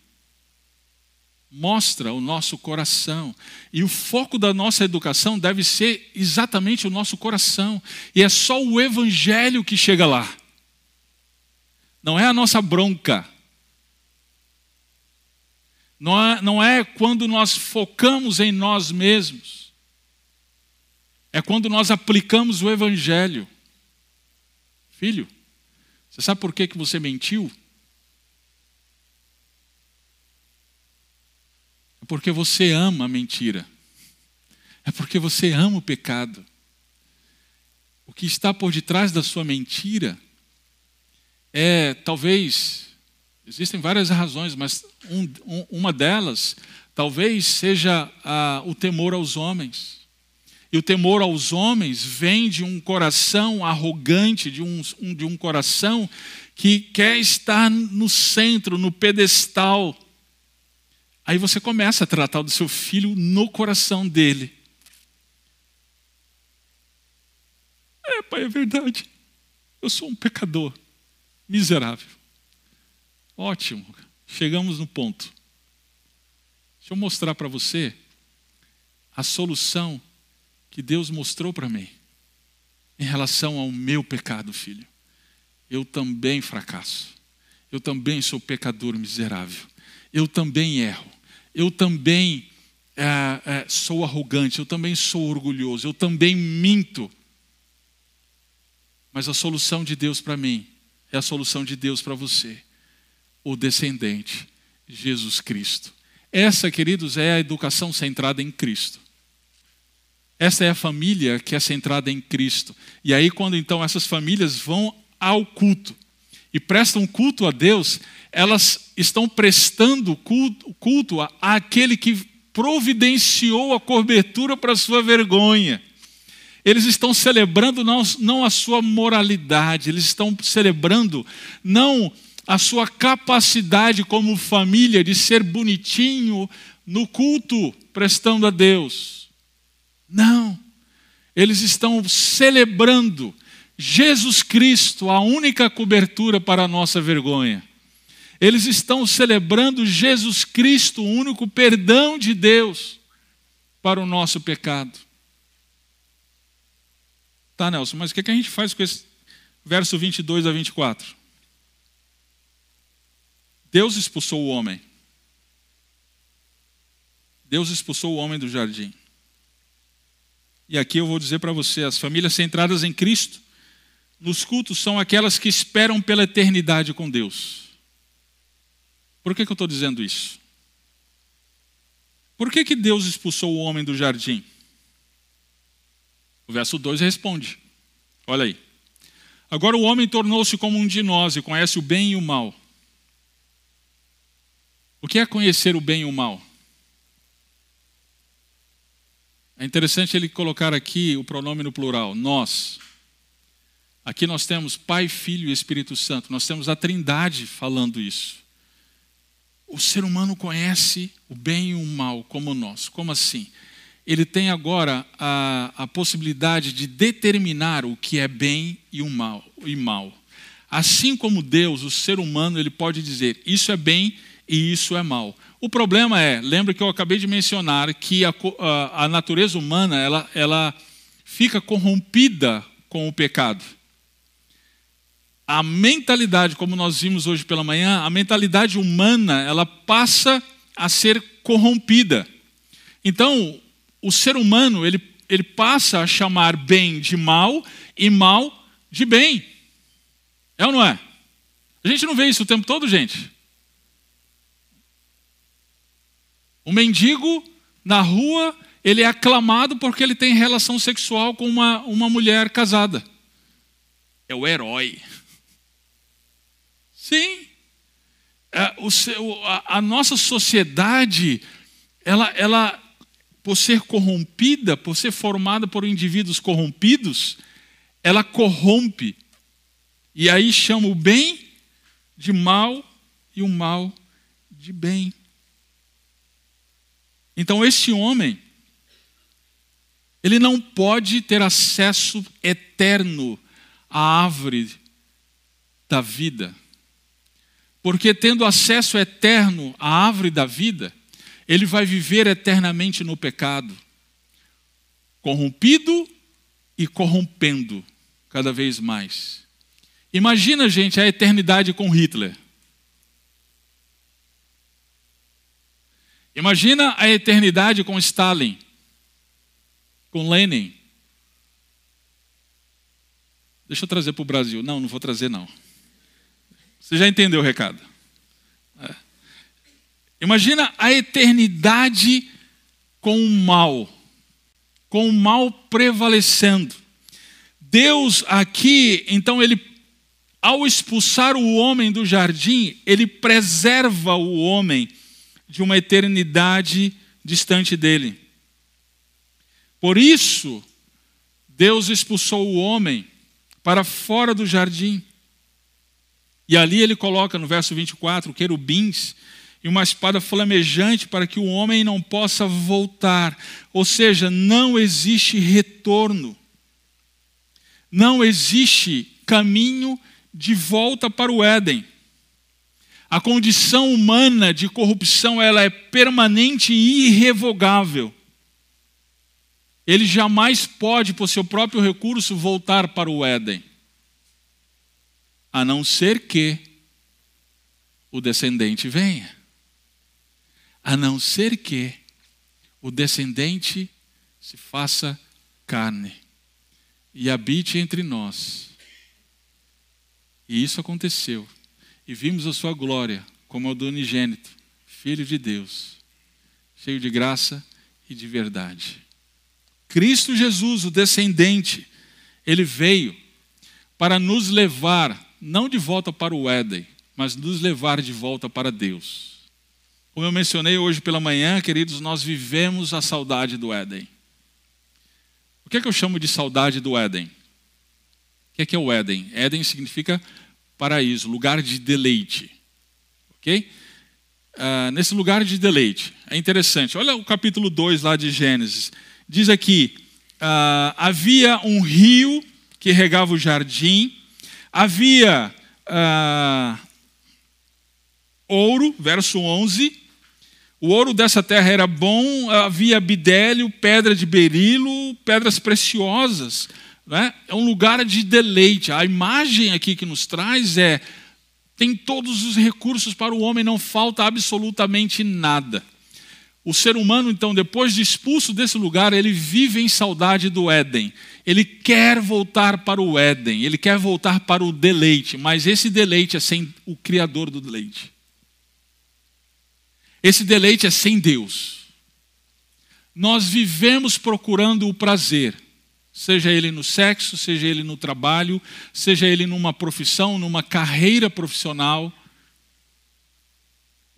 Speaker 2: mostra o nosso coração. E o foco da nossa educação deve ser exatamente o nosso coração. E é só o Evangelho que chega lá. Não é a nossa bronca. Não é, não é quando nós focamos em nós mesmos. É quando nós aplicamos o Evangelho. Filho, você sabe por que, que você mentiu? Porque você ama a mentira. É porque você ama o pecado. O que está por detrás da sua mentira é, talvez, existem várias razões, mas um, um, uma delas talvez seja o temor aos homens. E o temor aos homens vem de um coração arrogante, de um, de um coração que quer estar no centro, no pedestal Aí você começa a tratar do seu filho no coração dele. É, pai, é verdade. Eu sou um pecador. miserável. Ótimo, chegamos no ponto. Deixa eu mostrar para você a solução que Deus mostrou para mim em relação ao meu pecado, filho. Eu também fracasso. Eu também sou pecador miserável. Eu também erro. Eu também é, é, sou arrogante. Eu também sou orgulhoso. Eu também minto. Mas a solução de Deus para mim é a solução de Deus para você, o descendente, Jesus Cristo. Essa, queridos, é a educação centrada em Cristo. Essa é a família que é centrada em Cristo. E aí, quando então essas famílias vão ao culto e prestam culto a Deus, elas estão prestando culto, culto àquele que providenciou a cobertura para a sua vergonha. Eles estão celebrando não, não a sua moralidade, eles estão celebrando não a sua capacidade como família de ser bonitinho no culto, prestando a Deus. Não. Eles estão celebrando Jesus Cristo, a única cobertura para a nossa vergonha. Eles estão celebrando Jesus Cristo, o único perdão de Deus para o nosso pecado. Tá, Nelson, mas o que a gente faz com esse verso 22 a 24? Deus expulsou o homem. Deus expulsou o homem do jardim. E aqui eu vou dizer para você: as famílias centradas em Cristo, nos cultos, são aquelas que esperam pela eternidade com Deus. Por que, que eu estou dizendo isso? Por que, que Deus expulsou o homem do jardim? O verso 2 responde: Olha aí. Agora o homem tornou-se como um de nós e conhece o bem e o mal. O que é conhecer o bem e o mal? É interessante ele colocar aqui o pronome no plural, nós. Aqui nós temos Pai, Filho e Espírito Santo. Nós temos a Trindade falando isso. O ser humano conhece o bem e o mal como nós. Como assim? ele tem agora a, a possibilidade de determinar o que é bem e o mal, e mal. Assim como Deus, o ser humano, ele pode dizer isso é bem e isso é mal. O problema é, lembra que eu acabei de mencionar que a, a, a natureza humana ela, ela fica corrompida com o pecado. A mentalidade, como nós vimos hoje pela manhã, a mentalidade humana ela passa a ser corrompida. Então, o ser humano ele, ele passa a chamar bem de mal e mal de bem. É ou não é? A gente não vê isso o tempo todo, gente. O mendigo na rua, ele é aclamado porque ele tem relação sexual com uma, uma mulher casada. É o herói. Sim. É, a nossa sociedade, ela, ela por ser corrompida, por ser formada por indivíduos corrompidos, ela corrompe. E aí chama o bem de mal e o mal de bem. Então esse homem, ele não pode ter acesso eterno à árvore da vida. Porque tendo acesso eterno à árvore da vida, ele vai viver eternamente no pecado, corrompido e corrompendo cada vez mais. Imagina, gente, a eternidade com Hitler. Imagina a eternidade com Stalin, com Lenin. Deixa eu trazer para o Brasil. Não, não vou trazer, não. Você já entendeu o recado. Imagina a eternidade com o mal, com o mal prevalecendo. Deus aqui, então, ele, ao expulsar o homem do jardim, ele preserva o homem de uma eternidade distante dele. Por isso, Deus expulsou o homem para fora do jardim. E ali ele coloca no verso 24 querubins e uma espada flamejante para que o homem não possa voltar. Ou seja, não existe retorno. Não existe caminho de volta para o Éden. A condição humana de corrupção ela é permanente e irrevogável. Ele jamais pode, por seu próprio recurso, voltar para o Éden, a não ser que o descendente venha. A não ser que o descendente se faça carne e habite entre nós. E isso aconteceu. E vimos a sua glória como a do unigênito, Filho de Deus, cheio de graça e de verdade. Cristo Jesus, o descendente, ele veio para nos levar, não de volta para o Éden, mas nos levar de volta para Deus. Como eu mencionei hoje pela manhã, queridos, nós vivemos a saudade do Éden. O que é que eu chamo de saudade do Éden? O que é, que é o Éden? Éden significa paraíso, lugar de deleite. Ok? Uh, nesse lugar de deleite. É interessante. Olha o capítulo 2 lá de Gênesis. Diz aqui: uh, havia um rio que regava o jardim, havia uh, ouro, verso 11, o ouro dessa terra era bom, havia bidélio, pedra de berilo, pedras preciosas. Né? É um lugar de deleite. A imagem aqui que nos traz é: tem todos os recursos para o homem, não falta absolutamente nada. O ser humano, então, depois de expulso desse lugar, ele vive em saudade do Éden. Ele quer voltar para o Éden, ele quer voltar para o deleite, mas esse deleite é sem o Criador do deleite. Esse deleite é sem Deus. Nós vivemos procurando o prazer, seja ele no sexo, seja ele no trabalho, seja ele numa profissão, numa carreira profissional.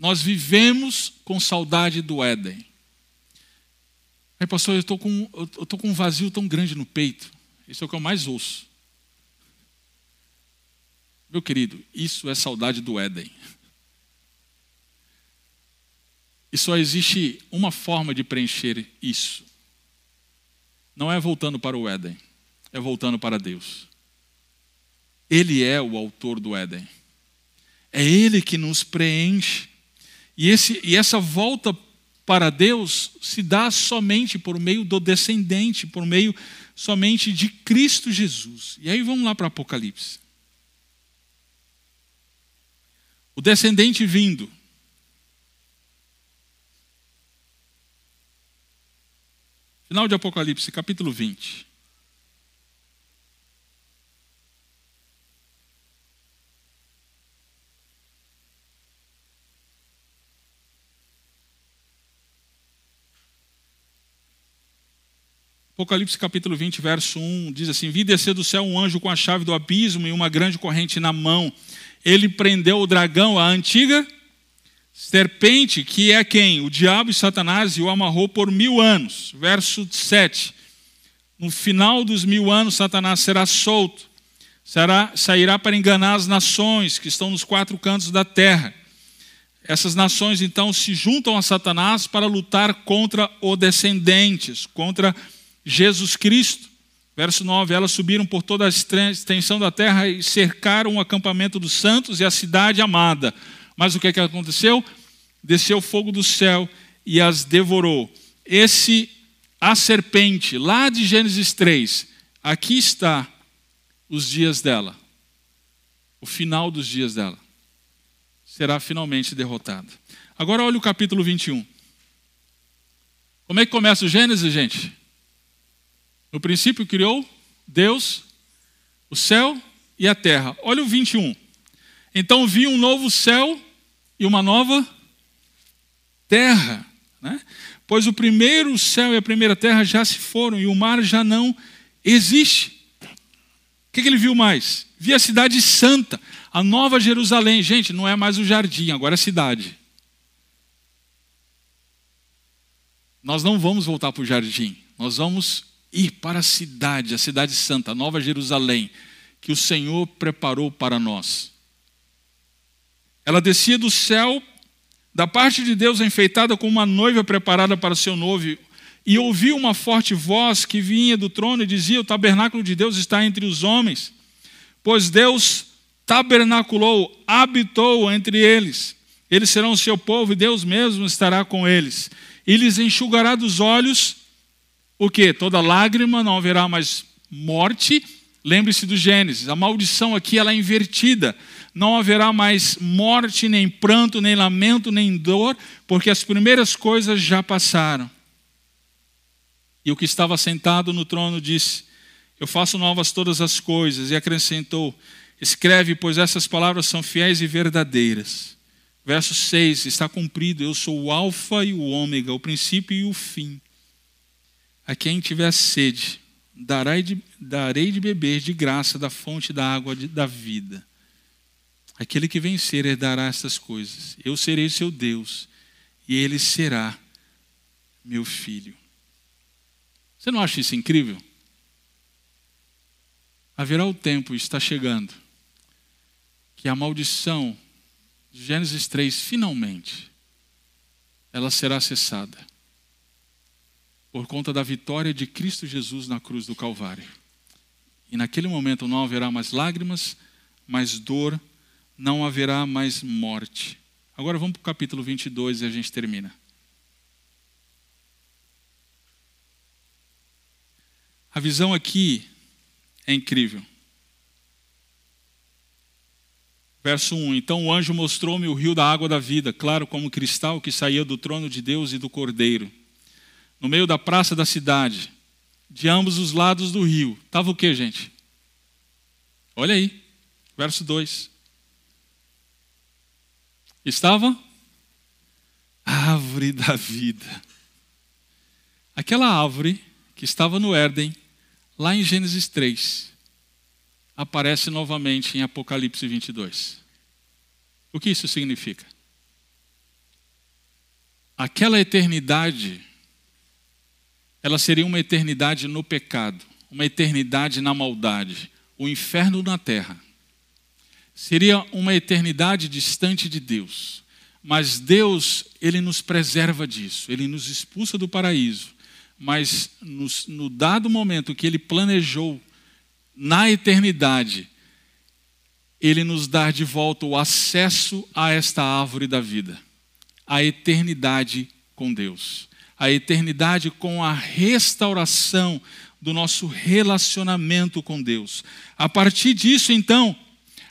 Speaker 2: Nós vivemos com saudade do Éden. Aí, pastor, eu estou com, eu com um vazio tão grande no peito. Isso é o que eu mais ouço. Meu querido, isso é saudade do Éden. E só existe uma forma de preencher isso. Não é voltando para o Éden, é voltando para Deus. Ele é o autor do Éden. É Ele que nos preenche. E, esse, e essa volta para Deus se dá somente por meio do descendente, por meio somente de Cristo Jesus. E aí vamos lá para Apocalipse. O descendente vindo Final de Apocalipse, capítulo 20. Apocalipse capítulo 20, verso 1, diz assim: Vi descer do céu um anjo com a chave do abismo e uma grande corrente na mão. Ele prendeu o dragão, a antiga serpente, que é quem? O diabo e Satanás, e o amarrou por mil anos. Verso 7. No final dos mil anos, Satanás será solto, será, sairá para enganar as nações que estão nos quatro cantos da terra. Essas nações então se juntam a Satanás para lutar contra os descendentes, contra Jesus Cristo. Verso 9: Elas subiram por toda a extensão da terra e cercaram o acampamento dos santos e a cidade amada. Mas o que, é que aconteceu? Desceu fogo do céu e as devorou. Esse, a serpente, lá de Gênesis 3, aqui está os dias dela, o final dos dias dela. Será finalmente derrotada. Agora olha o capítulo 21. Como é que começa o Gênesis, gente? No princípio criou Deus o céu e a terra. Olha o 21. Então vi um novo céu e uma nova terra. Né? Pois o primeiro céu e a primeira terra já se foram e o mar já não existe. O que, que ele viu mais? Vi a cidade santa, a nova Jerusalém. Gente, não é mais o jardim, agora é a cidade. Nós não vamos voltar para o jardim, nós vamos ir para a cidade, a cidade santa, a nova Jerusalém, que o Senhor preparou para nós. Ela descia do céu, da parte de Deus, enfeitada como uma noiva preparada para seu noivo, e ouviu uma forte voz que vinha do trono e dizia: O tabernáculo de Deus está entre os homens, pois Deus tabernaculou, habitou entre eles. Eles serão o seu povo e Deus mesmo estará com eles. E lhes enxugará dos olhos o que? Toda lágrima, não haverá mais morte. Lembre-se do Gênesis, a maldição aqui ela é invertida. Não haverá mais morte, nem pranto, nem lamento, nem dor, porque as primeiras coisas já passaram. E o que estava sentado no trono disse: Eu faço novas todas as coisas. E acrescentou: Escreve, pois essas palavras são fiéis e verdadeiras. Verso 6: Está cumprido, eu sou o Alfa e o Ômega, o princípio e o fim. A quem tiver sede, darei de, darei de beber de graça da fonte da água de, da vida. Aquele que vencer herdará estas coisas. Eu serei seu Deus, e ele será meu filho. Você não acha isso incrível? Haverá o tempo, está chegando, que a maldição de Gênesis 3, finalmente, ela será cessada. Por conta da vitória de Cristo Jesus na cruz do Calvário. E naquele momento não haverá mais lágrimas, mais dor, não haverá mais morte. Agora vamos para o capítulo 22 e a gente termina. A visão aqui é incrível. Verso 1: Então o anjo mostrou-me o rio da água da vida, claro como cristal que saía do trono de Deus e do cordeiro. No meio da praça da cidade, de ambos os lados do rio, estava o que, gente? Olha aí, verso 2. Estava a árvore da vida. Aquela árvore que estava no Éden, lá em Gênesis 3, aparece novamente em Apocalipse 22. O que isso significa? Aquela eternidade, ela seria uma eternidade no pecado, uma eternidade na maldade, o inferno na terra. Seria uma eternidade distante de Deus. Mas Deus, Ele nos preserva disso, Ele nos expulsa do paraíso. Mas no dado momento que Ele planejou na eternidade, Ele nos dá de volta o acesso a esta árvore da vida, a eternidade com Deus, a eternidade com a restauração do nosso relacionamento com Deus. A partir disso, então,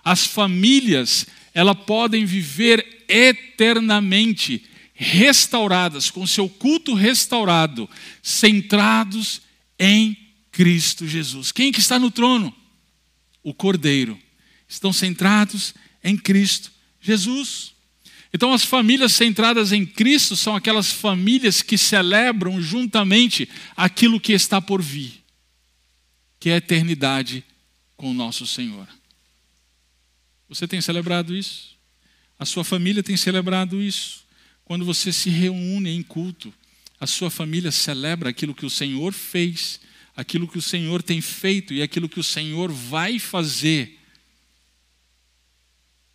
Speaker 2: as famílias elas podem viver eternamente restauradas, com seu culto restaurado, centrados em Cristo Jesus. Quem que está no trono? O Cordeiro. Estão centrados em Cristo Jesus. Então, as famílias centradas em Cristo são aquelas famílias que celebram juntamente aquilo que está por vir, que é a eternidade com o nosso Senhor. Você tem celebrado isso? A sua família tem celebrado isso? Quando você se reúne em culto, a sua família celebra aquilo que o Senhor fez, aquilo que o Senhor tem feito e aquilo que o Senhor vai fazer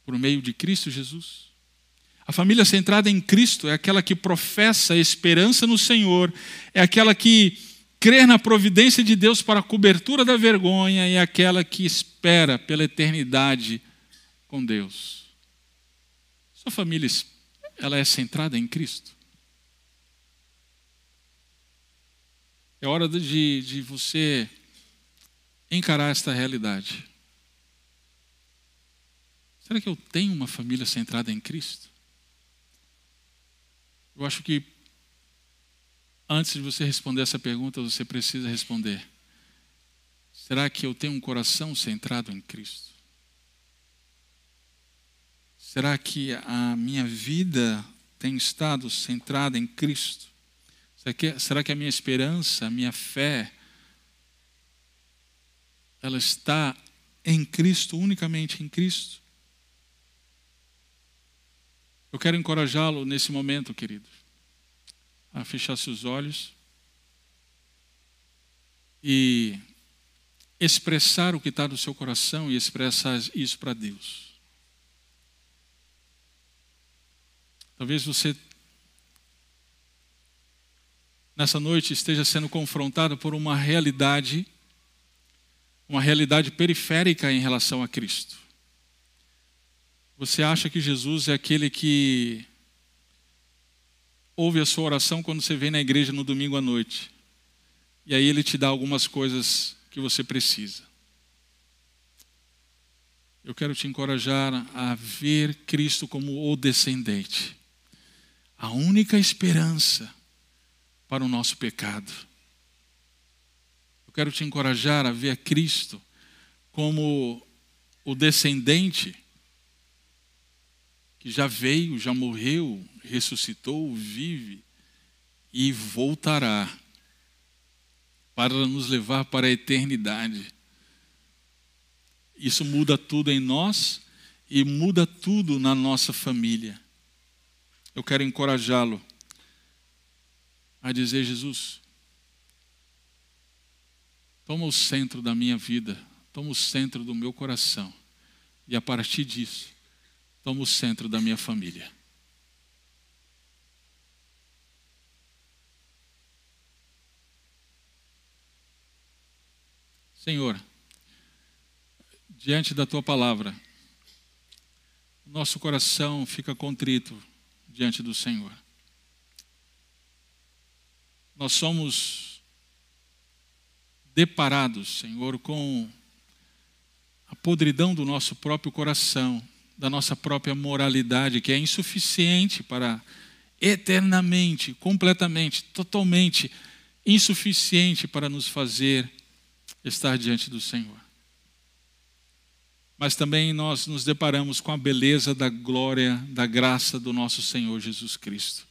Speaker 2: por meio de Cristo Jesus. A família centrada em Cristo é aquela que professa esperança no Senhor, é aquela que crê na providência de Deus para a cobertura da vergonha e é aquela que espera pela eternidade com Deus. Sua família ela é centrada em Cristo. É hora de, de você encarar esta realidade. Será que eu tenho uma família centrada em Cristo? Eu acho que antes de você responder essa pergunta, você precisa responder: será que eu tenho um coração centrado em Cristo? Será que a minha vida tem estado centrada em Cristo? Será que a minha esperança, a minha fé, ela está em Cristo, unicamente em Cristo? Eu quero encorajá-lo nesse momento, querido, a fechar seus olhos e expressar o que está no seu coração e expressar isso para Deus. Talvez você, nessa noite, esteja sendo confrontado por uma realidade, uma realidade periférica em relação a Cristo. Você acha que Jesus é aquele que ouve a sua oração quando você vem na igreja no domingo à noite. E aí ele te dá algumas coisas que você precisa. Eu quero te encorajar a ver Cristo como o descendente, a única esperança para o nosso pecado. Eu quero te encorajar a ver Cristo como o descendente que já veio, já morreu, ressuscitou, vive e voltará para nos levar para a eternidade. Isso muda tudo em nós e muda tudo na nossa família. Eu quero encorajá-lo a dizer: Jesus, toma o centro da minha vida, toma o centro do meu coração, e a partir disso, toma o centro da minha família. Senhor, diante da tua palavra, nosso coração fica contrito diante do Senhor. Nós somos deparados, Senhor, com a podridão do nosso próprio coração, da nossa própria moralidade, que é insuficiente para eternamente, completamente, totalmente insuficiente para nos fazer estar diante do Senhor mas também nós nos deparamos com a beleza da glória, da graça do nosso Senhor Jesus Cristo.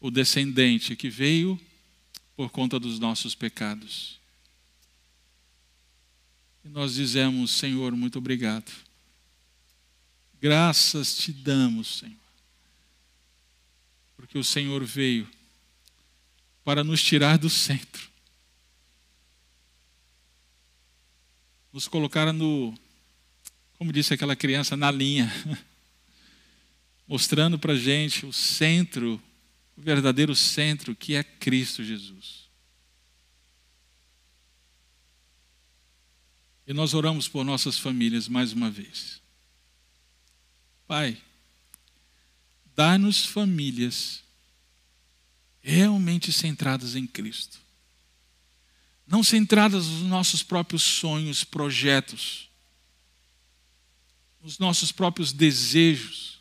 Speaker 2: O descendente que veio por conta dos nossos pecados. E nós dizemos, Senhor, muito obrigado. Graças te damos, Senhor. Porque o Senhor veio para nos tirar do centro nos colocaram no, como disse aquela criança, na linha, mostrando para a gente o centro, o verdadeiro centro que é Cristo Jesus. E nós oramos por nossas famílias mais uma vez. Pai, dá-nos famílias realmente centradas em Cristo não centradas nos nossos próprios sonhos, projetos, nos nossos próprios desejos,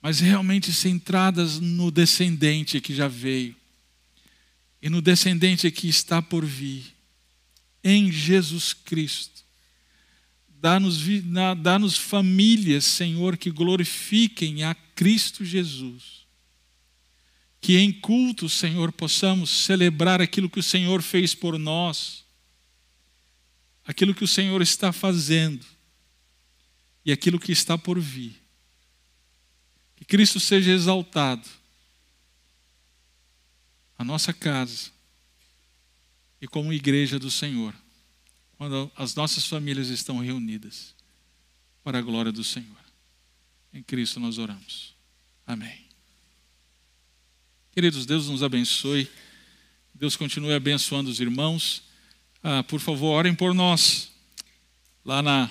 Speaker 2: mas realmente centradas no descendente que já veio e no descendente que está por vir, em Jesus Cristo. Dá-nos dá famílias, Senhor, que glorifiquem a Cristo Jesus que em culto, Senhor, possamos celebrar aquilo que o Senhor fez por nós, aquilo que o Senhor está fazendo e aquilo que está por vir. Que Cristo seja exaltado, a nossa casa e como igreja do Senhor, quando as nossas famílias estão reunidas para a glória do Senhor. Em Cristo nós oramos. Amém. Queridos, Deus nos abençoe. Deus continue abençoando os irmãos. Ah, por favor, orem por nós. Lá na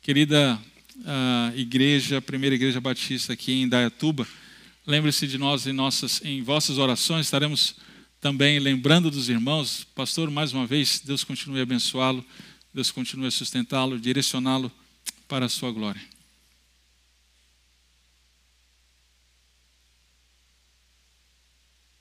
Speaker 2: querida ah, igreja, primeira igreja batista aqui em Dayatuba. Lembre-se de nós em, nossas, em vossas orações. Estaremos também lembrando dos irmãos. Pastor, mais uma vez, Deus continue a abençoá-lo. Deus continue a sustentá-lo, direcioná-lo para a sua glória.